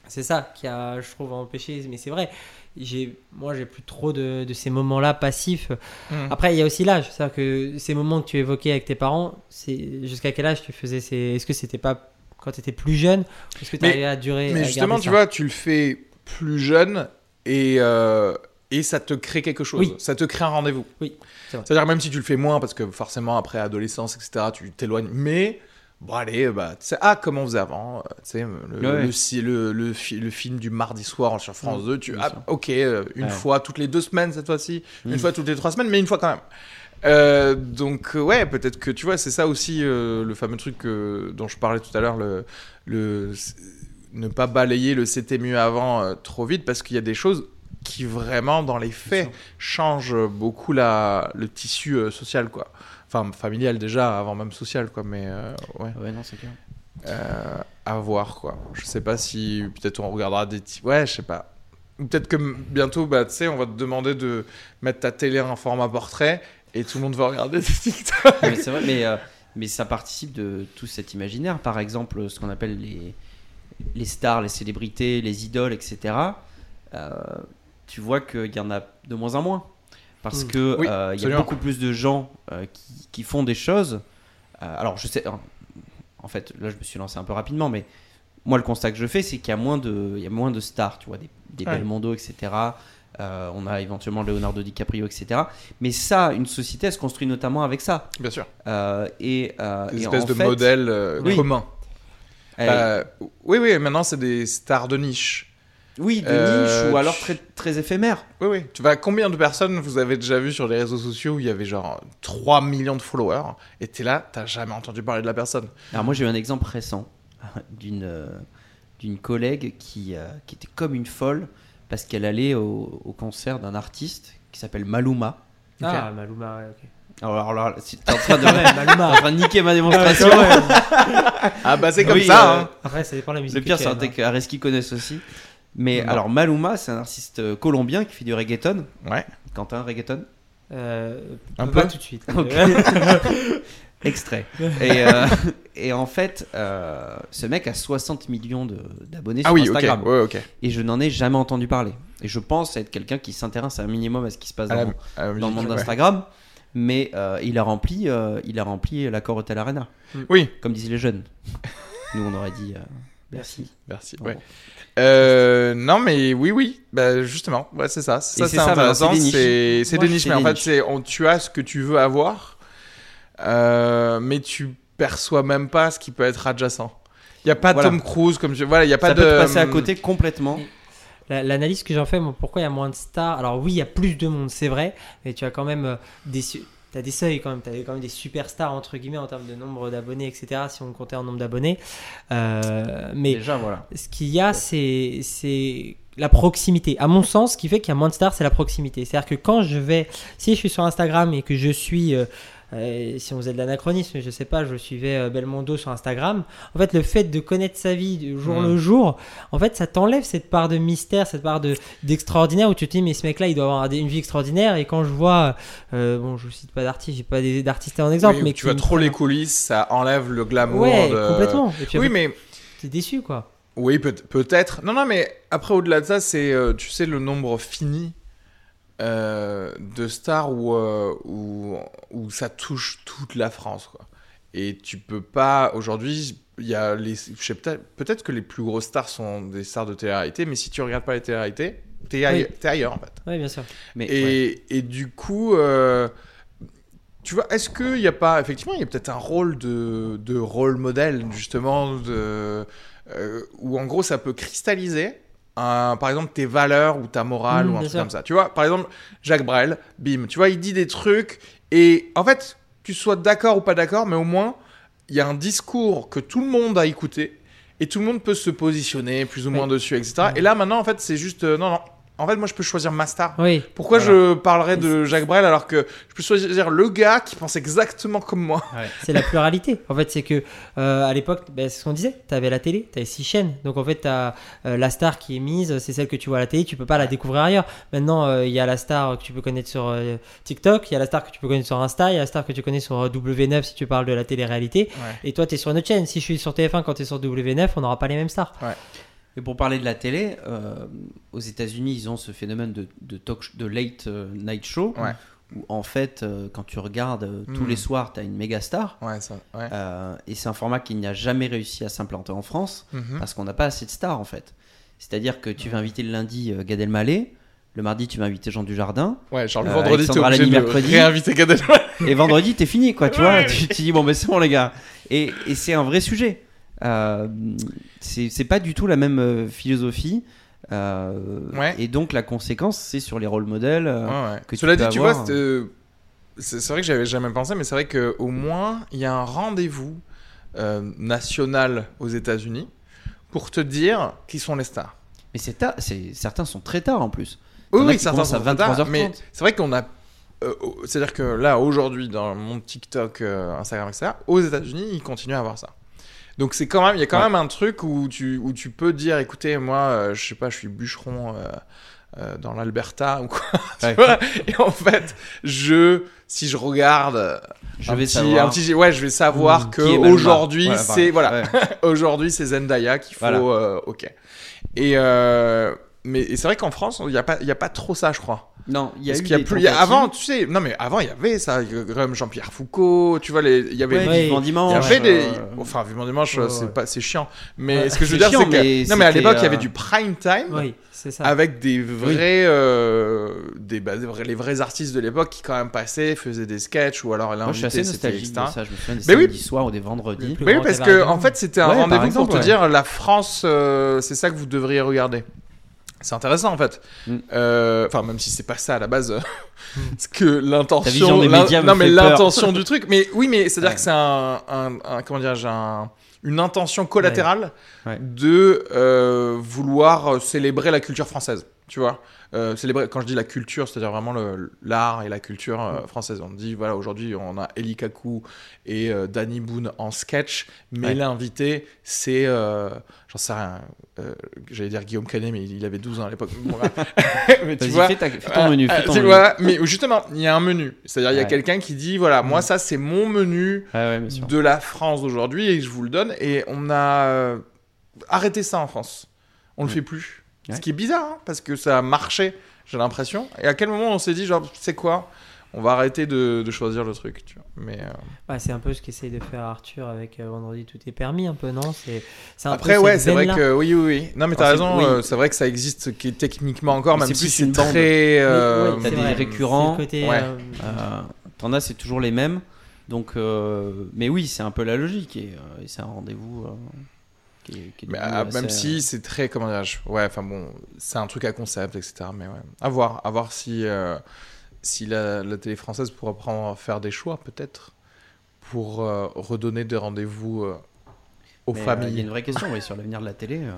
C'est ça qui a, je trouve, empêché. Mais c'est vrai, j'ai, moi, j'ai plus trop de, de ces moments-là passifs. Mm. Après, il y a aussi l'âge. C'est-à-dire que ces moments que tu évoquais avec tes parents, c'est jusqu'à quel âge tu faisais ces. Est-ce que c'était pas quand tu étais plus jeune Est-ce que tu à durer Mais à justement, tu vois, tu le fais plus jeune et, euh, et ça te crée quelque chose. Oui. Ça te crée un rendez-vous. Oui, c'est vrai. C'est-à-dire même si tu le fais moins, parce que forcément après adolescence, etc., tu t'éloignes. Mais bon, allez, bah, tu sais, ah, comme on faisait avant, euh, tu sais, le, Ouais. le, le, le, fi- le film du mardi soir sur France Mm, 2, tu, ah, ok, euh, une Ouais. fois toutes les deux semaines cette fois-ci, une Mm. fois toutes les trois semaines, mais une fois quand même. Euh, donc euh, ouais, peut-être que tu vois, c'est ça aussi euh, le fameux truc euh, dont je parlais tout à l'heure, le, le ne pas balayer le c'était mieux avant euh, trop vite parce qu'il y a des choses qui vraiment dans les faits changent beaucoup la, le tissu euh, social quoi. Enfin familial déjà avant même social quoi, mais euh, ouais Ouais, non, c'est clair. euh, à voir quoi. Je sais pas si peut-être on regardera des ouais je sais pas. Peut-être que bientôt bah tu sais on va te demander de mettre ta télé en format portrait et tout le monde va regarder des TikTok. Mais c'est vrai, mais, euh, mais ça participe de tout cet imaginaire. Par exemple, ce qu'on appelle les, les stars, les célébrités, les idoles, etc. Euh, tu vois qu'il y en a de moins en moins. Parce Mm. que Oui, euh, il y a beaucoup plus de gens euh, qui, qui font des choses. Euh, alors, je sais. En fait, là, je me suis lancé un peu rapidement, mais moi, le constat que je fais, c'est qu'il y a moins de, il y a moins de stars, tu vois, des, des Ouais. Belmondo, etc. Euh, on a éventuellement Leonardo DiCaprio, etc. Mais ça, une société, elle se construit notamment avec ça. Bien sûr. Euh, et, euh, Des et espèces en de fait, modèles euh, Oui. communs. Euh, oui, oui, maintenant c'est des stars de niche. Oui, de euh, niche ou alors tu- très, très éphémère. Oui, oui. Tu vois, combien de personnes vous avez déjà vu sur les réseaux sociaux où il y avait genre 3 millions de followers et t'es là, t'as jamais entendu parler de la personne? Alors moi, j'ai eu un exemple récent d'une euh, d'une collègue qui, euh, qui était comme une folle parce qu'elle allait au, au concert d'un artiste qui s'appelle Maluma. Ah, Maluma, ouais, ok. Alors, là, si t'es en train de, en train de niquer ma démonstration. Ah bah c'est comme Oui, ça euh, hein. Après, ça dépend de la musique. Le pire, c'est truc qu'Areski connaissent aussi. Mais Non. alors, Maluma, c'est un artiste euh, colombien qui fait du reggaeton. Ouais. Quentin, reggaeton. Euh, Un pas peu tout de suite. Extrait. Et, euh, et en fait, euh, ce mec a 60 millions d'abonnés Ah sur oui, ok. Instagram. Ouais, ok. Et je n'en ai jamais entendu parler. Et je pense être quelqu'un qui s'intéresse un minimum à ce qui se passe dans, la- à la dans le monde ouais. d'Instagram. Mais euh, il a rempli, euh, il a rempli l'accord Hotel Arena, Oui, comme disent les jeunes. Nous, on aurait dit euh, merci. merci. Ouais. Euh, non mais oui oui bah justement ouais c'est ça ça c'est intéressant c'est des niches. mais en des fait niches. c'est on- tu as ce que tu veux avoir euh, mais tu perçois même pas ce qui peut être adjacent il y a pas Voilà. Tom Cruise comme tu voilà il y a pas Ça de peut te passer à côté complètement. La- L'analyse que j'en fais, pourquoi il y a moins de stars? Alors oui, il y a plus de monde, c'est vrai, mais tu as quand même euh, des, t'as des seuils quand même, tu as quand même des superstars entre guillemets en termes de nombre d'abonnés, etc. Si on comptait en nombre d'abonnés, Euh, mais Déjà, voilà. ce qu'il y a, c'est c'est la proximité. À mon sens, ce qui fait qu'il y a moins de stars, c'est la proximité. C'est-à-dire que quand je vais, si je suis sur Instagram et que je suis, euh, euh, si on faisait de l'anachronisme, je sais pas, je suivais euh, Belmondo sur Instagram. En fait, le fait de connaître sa vie du jour Mm. le jour, en fait, ça t'enlève cette part de mystère, cette part de d'extraordinaire où tu te dis mais ce mec-là, il doit avoir une vie extraordinaire. Et quand je vois, euh, bon, je cite pas d'artiste, j'ai pas d'artistes en exemple, Oui, mais tu vois trop les coulisses ça enlève le glamour Ouais, de- complètement. Et puis oui après, mais t'es déçu quoi. Oui, peut- peut-être. Non, non, mais après, au-delà de ça, c'est, tu sais, le nombre fini euh, de stars où, euh, où, où ça touche toute la France, quoi. Et tu peux pas, aujourd'hui, il y a les, je sais peut-être, peut-être que les plus grosses stars sont des stars de télé-réalité, mais si tu regardes pas les télé-réalités, t'es, Oui. ailleurs, en fait. Oui, bien sûr. Mais Et, ouais. et du coup, euh, tu vois, est-ce qu'il n'y a pas, effectivement, il y a peut-être un rôle de, de rôle modèle, justement, de, euh, où en gros ça peut cristalliser, un- par exemple, tes valeurs ou ta morale Mm, ou un truc sûr. comme ça. Tu vois, par exemple, Jacques Brel, bim, tu vois, il dit des trucs et en fait, tu sois d'accord ou pas d'accord, mais au moins, il y a un discours que tout le monde a écouté et tout le monde peut se positionner plus ou moins dessus, etc. Et là, maintenant, en fait, c'est juste, euh, non, non. En fait, moi, je peux choisir ma star. Oui. Pourquoi Voilà. je parlerais de Jacques Brel alors que je peux choisir le gars qui pense exactement comme moi? C'est la pluralité. En fait, c'est que euh, à l'époque, ben, c'est ce qu'on disait. Tu avais la télé, tu avais six chaînes. Donc en fait, tu as la star qui est mise, c'est celle que tu vois à la télé. Tu peux pas la découvrir ailleurs. Maintenant, euh, il y a la star que tu peux connaître sur euh, TikTok, il y a la star que tu peux connaître sur Insta, il y a la star que tu connais sur euh, W9 si tu parles de la télé-réalité. Et toi, tu es sur une autre chaîne. Si je suis sur TF1 quand tu es sur W9, on n'aura pas les mêmes stars. Et pour parler de la télé, euh, aux États-Unis, ils ont ce phénomène de, de, talk, sh- de late euh, night show, Ouais. où en fait, euh, quand tu regardes euh, tous Mm. les soirs, tu as une méga star. Ouais, ça. Ouais. Et c'est un format qui n'a jamais réussi à s'implanter en France Mhm. parce qu'on n'a pas assez de stars en fait. C'est-à-dire que tu vas inviter le lundi Gad Elmaleh, le mardi tu vas inviter Jean Dujardin, Ouais, genre le vendredi, Alexandra obligé Lamy de mercredi. réinviter Gad Elmaleh. et vendredi t'es fini quoi, tu vois. Tu, tu dis bon ben c'est bon les gars. Et, et c'est un vrai sujet. Euh, c'est pas du tout la même euh, philosophie. Euh, Ouais. Et donc la conséquence c'est sur les rôles modèles. Ouais, que tu Cela peux dit, tu vois, c'est vrai que j'avais jamais pensé, mais c'est vrai qu'au moins, il y a un rendez-vous national aux États-Unis pour te dire qui sont les stars. Mais c'est c'est- certains sont très tard en plus. Oui, oui, certains commencent à sont trop tard, 23h30. mais c'est vrai qu'on a. euh, C'est-à-dire que là, aujourd'hui, dans mon TikTok, euh, Instagram, etc., aux États-Unis, ils continuent à avoir ça. Donc c'est quand même, il y a quand Ouais. même un truc où tu, où tu peux dire, écoutez, moi, euh, je sais pas, je suis bûcheron euh, euh, dans l'Alberta ou quoi. tu Ouais. vois et en fait, je, si je regarde, euh, Je un vais petit, savoir un petit- ouais, je vais savoir Mmh, que aujourd'hui, Voilà, c'est voilà. Ouais. aujourd'hui c'est Zendaya qu'il faut, Voilà. ok. Et mais et c'est vrai qu'en France, il y a pas, il y a pas trop ça, je crois. Non, il y a Parce eu qu'il y a des plus. il y a- tentatives. avant, tu sais, non mais avant il y avait ça, comme Jean-Pierre Foucault, tu vois les, il y avait. Ouais, Il y dimanche. avait des. euh, Enfin, vivement dimanche, Ouais, c'est ouais. pas, c'est chiant. Mais Ouais, ce que je veux dire, c'est que. non, mais à l'époque, il y avait euh, du prime time. Oui, c'est ça. Avec des vrais, euh, des, bah, des vrais- les vrais artistes de l'époque qui quand même passaient, faisaient des sketchs ou alors Moi, je suis assez l'invité c'était nostalgique de etc. ça. Je me souviens des Mais oui. samedis soirs ou des vendredis. Mais oui, parce que en fait, c'était un rendez-vous pour te dire la France, euh, c'est ça que vous devriez regarder. C'est intéressant en fait. Mm. Euh, Enfin, même si c'est pas ça à la base, euh, Mm. parce que l'intention, non mais l'intention du truc. Mais oui, mais c'est à dire Ouais. que c'est un, un- un- comment dire, un, une intention collatérale Ouais. de euh, vouloir célébrer la culture française. Tu vois, Euh, célébrer. Quand je dis la culture, c'est-à-dire vraiment l'art et la culture euh, française. On dit voilà, aujourd'hui on a Eli Kaku et euh, Danny Boone en sketch, mais Ouais. l'invité c'est, euh, j'en sais rien. euh, J'allais dire Guillaume Canet, mais il avait 12 ans à l'époque. Bon, mais tu vois, fais, ta- fais ton menu. euh, Fais ton menu. vois, mais justement, il y a un menu. C'est-à-dire, il y a quelqu'un qui dit voilà, moi, ça, c'est mon menu Ouais, de la France d'aujourd'hui et je vous le donne. Et on a euh, arrêté ça en France. On le Ouais. fait plus. Ce qui est bizarre, hein, parce que ça a marché, j'ai l'impression. Et à quel moment on s'est dit, genre, c'est quoi? On va arrêter de, de choisir le truc. Tu vois. Mais euh, Ouais, c'est un peu ce qu'essaye de faire Arthur avec euh, Vendredi Tout est permis, un peu, non? C'est après, ouais, c'est vrai que oui, oui, oui. Non, mais t'as raison. oui. euh, c'est vrai que ça existe qui est techniquement encore, Mais même c'est si plus c'est très. euh, Mais t'as c'est des vrai, récurrents. côté, Ouais. euh, Euh, T'en as, c'est toujours les mêmes. Donc, euh, mais oui, c'est un peu la logique et, euh, et c'est un rendez-vous qui est, qui est Mais devenu assez, même si c'est très comment dirais-je ouais enfin bon c'est un truc à concept etc mais ouais à voir à voir si euh, si la, la télé française pourra prendre faire des choix peut-être pour euh, redonner des rendez-vous euh, aux mais, euh, familles Il y a une vraie question oui, sur l'avenir de la télé. euh.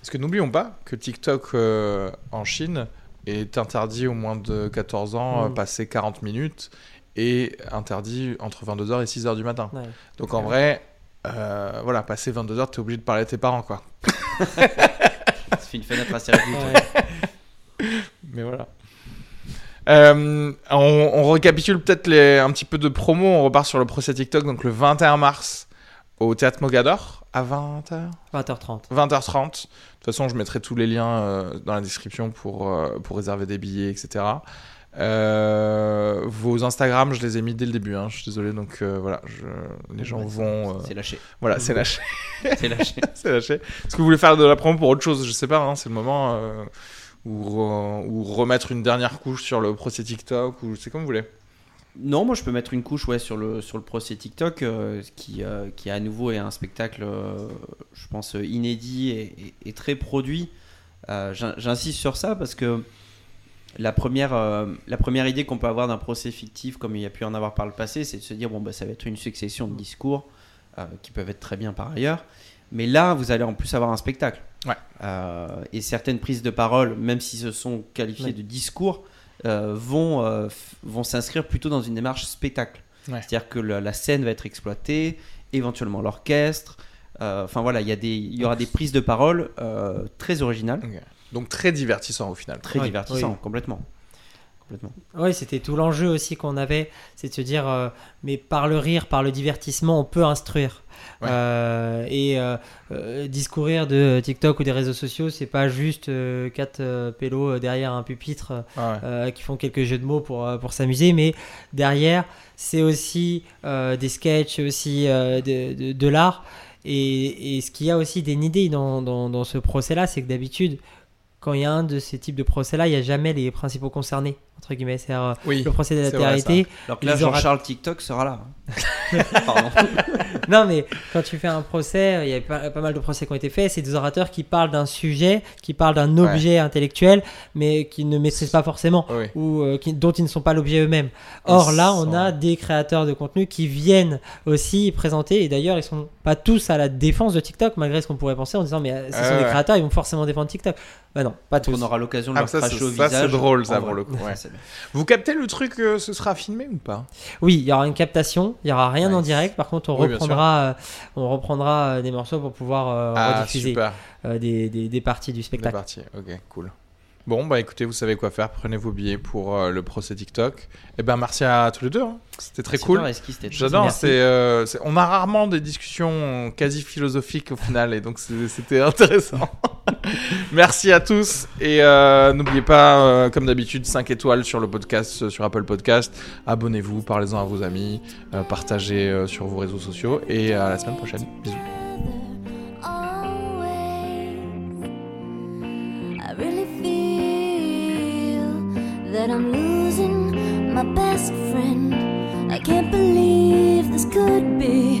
parce que n'oublions pas que TikTok euh, en Chine est interdit au moins de 14 ans euh, Mm. passer 40 minutes et interdit entre 22h et 6h du matin ouais. donc en vrai euh, voilà passer 22h t'es obligé de parler à tes parents quoi Ça fait une fenêtre assez réduite. Ouais. Mais voilà. Euh, on, on récapitule peut-être un petit peu de promo. On repart sur le procès TikTok, donc le 21 mars au Théâtre Mogador à 20h 20h30. 20h30. De toute façon, je mettrai tous les liens euh, dans la description pour, euh, pour réserver des billets, etc. Vos Instagram, je les ai mis dès le début. hein, je suis désolé, donc voilà, je- les gens Ouais, vont. C'est lâché. voilà, c'est lâché. C'est lâché. c'est lâché. Est-ce que vous voulez faire de la promo pour autre chose? Je sais pas, hein, c'est le moment. Ou, ou remettre une dernière couche sur le procès TikTok, ou c'est comme vous voulez. Non, moi je peux mettre une couche ouais, sur, le, sur le procès TikTok euh, qui, euh, qui à nouveau est un spectacle, euh, je pense, inédit et, et- très produit. J'in- J'insiste sur ça parce que la première, la première idée qu'on peut avoir d'un procès fictif, comme il y a pu en avoir par le passé, c'est de se dire bon, bah, ça va être une succession de discours qui peuvent être très bien par ailleurs. Mais là, vous allez en plus avoir un spectacle. Ouais. Euh, et certaines prises de parole, même si ce sont qualifiées Ouais. de discours, euh, vont, euh, vont s'inscrire plutôt dans une démarche spectacle. Ouais. C'est-à-dire que la, la scène va être exploitée, éventuellement l'orchestre. Enfin voilà, il y, a des- il y aura des prises de parole très originales. Donc très divertissant au final. très oui. complètement. Complètement. Oui, c'était tout l'enjeu aussi qu'on avait, c'est de se dire, euh, mais par le rire, par le divertissement, on peut instruire. Ouais. Euh, et euh, discourir de TikTok ou des réseaux sociaux, c'est pas juste quatre pélos derrière un pupitre Ah ouais. qui font quelques jeux de mots pour, pour s'amuser, mais derrière, c'est aussi des sketchs, aussi de, de- de l'art. Et, et ce qu'il y a aussi d'énidé dans, dans, dans ce procès-là, c'est que d'habitude, quand il y a un de ces types de procès-là, il n'y a jamais les principaux concernés, entre guillemets. C'est euh, Oui. le procès de vrai, latéralité. Alors que là, Jean-Charles TikTok sera là. Pardon. non, mais quand tu fais un procès, il y a pas, pas mal de procès qui ont été faits. C'est des orateurs qui parlent d'un sujet, qui parlent d'un Ouais. objet intellectuel, mais qui ne maîtrisent pas forcément. Oui. ou euh, qui- dont ils ne sont pas l'objet eux-mêmes. Or là, on sont- a des créateurs de contenu qui viennent aussi présenter, et d'ailleurs, ils sont pas tous à la défense de TikTok, malgré ce qu'on pourrait penser en disant, mais euh, ce Ouais, sont des créateurs, ils vont forcément défendre TikTok. Bah non, pas tous. On aura l'occasion de Ah, leur ça, cracher c'est- au ça, visage. c'est drôle, ça, pour le coup, ouais. Vous captez le truc, euh, ce sera filmé ou pas? Oui, il y aura une captation, il y aura rien en direct. Par contre, on Oui, reprendra, euh, on reprendra euh, des morceaux pour pouvoir euh, Ah, rediffuser des, des, des parties du spectacle. parti. Ok, cool. Bon, bah écoutez, vous savez quoi faire. Prenez vos billets pour euh, le procès TikTok. Et ben, merci à tous les deux. hein. C'était très cool. J'adore. C'est, euh, c'est- on a rarement des discussions quasi philosophiques au final, et donc c'est- c'était intéressant. Merci à tous et euh, n'oubliez pas, euh, comme d'habitude, 5 étoiles sur le podcast, euh, sur Apple Podcast. Abonnez-vous, parlez-en à vos amis, euh, partagez euh, sur vos réseaux sociaux et à la semaine prochaine. Bisous. I'm losing my best friend. I can't believe this could be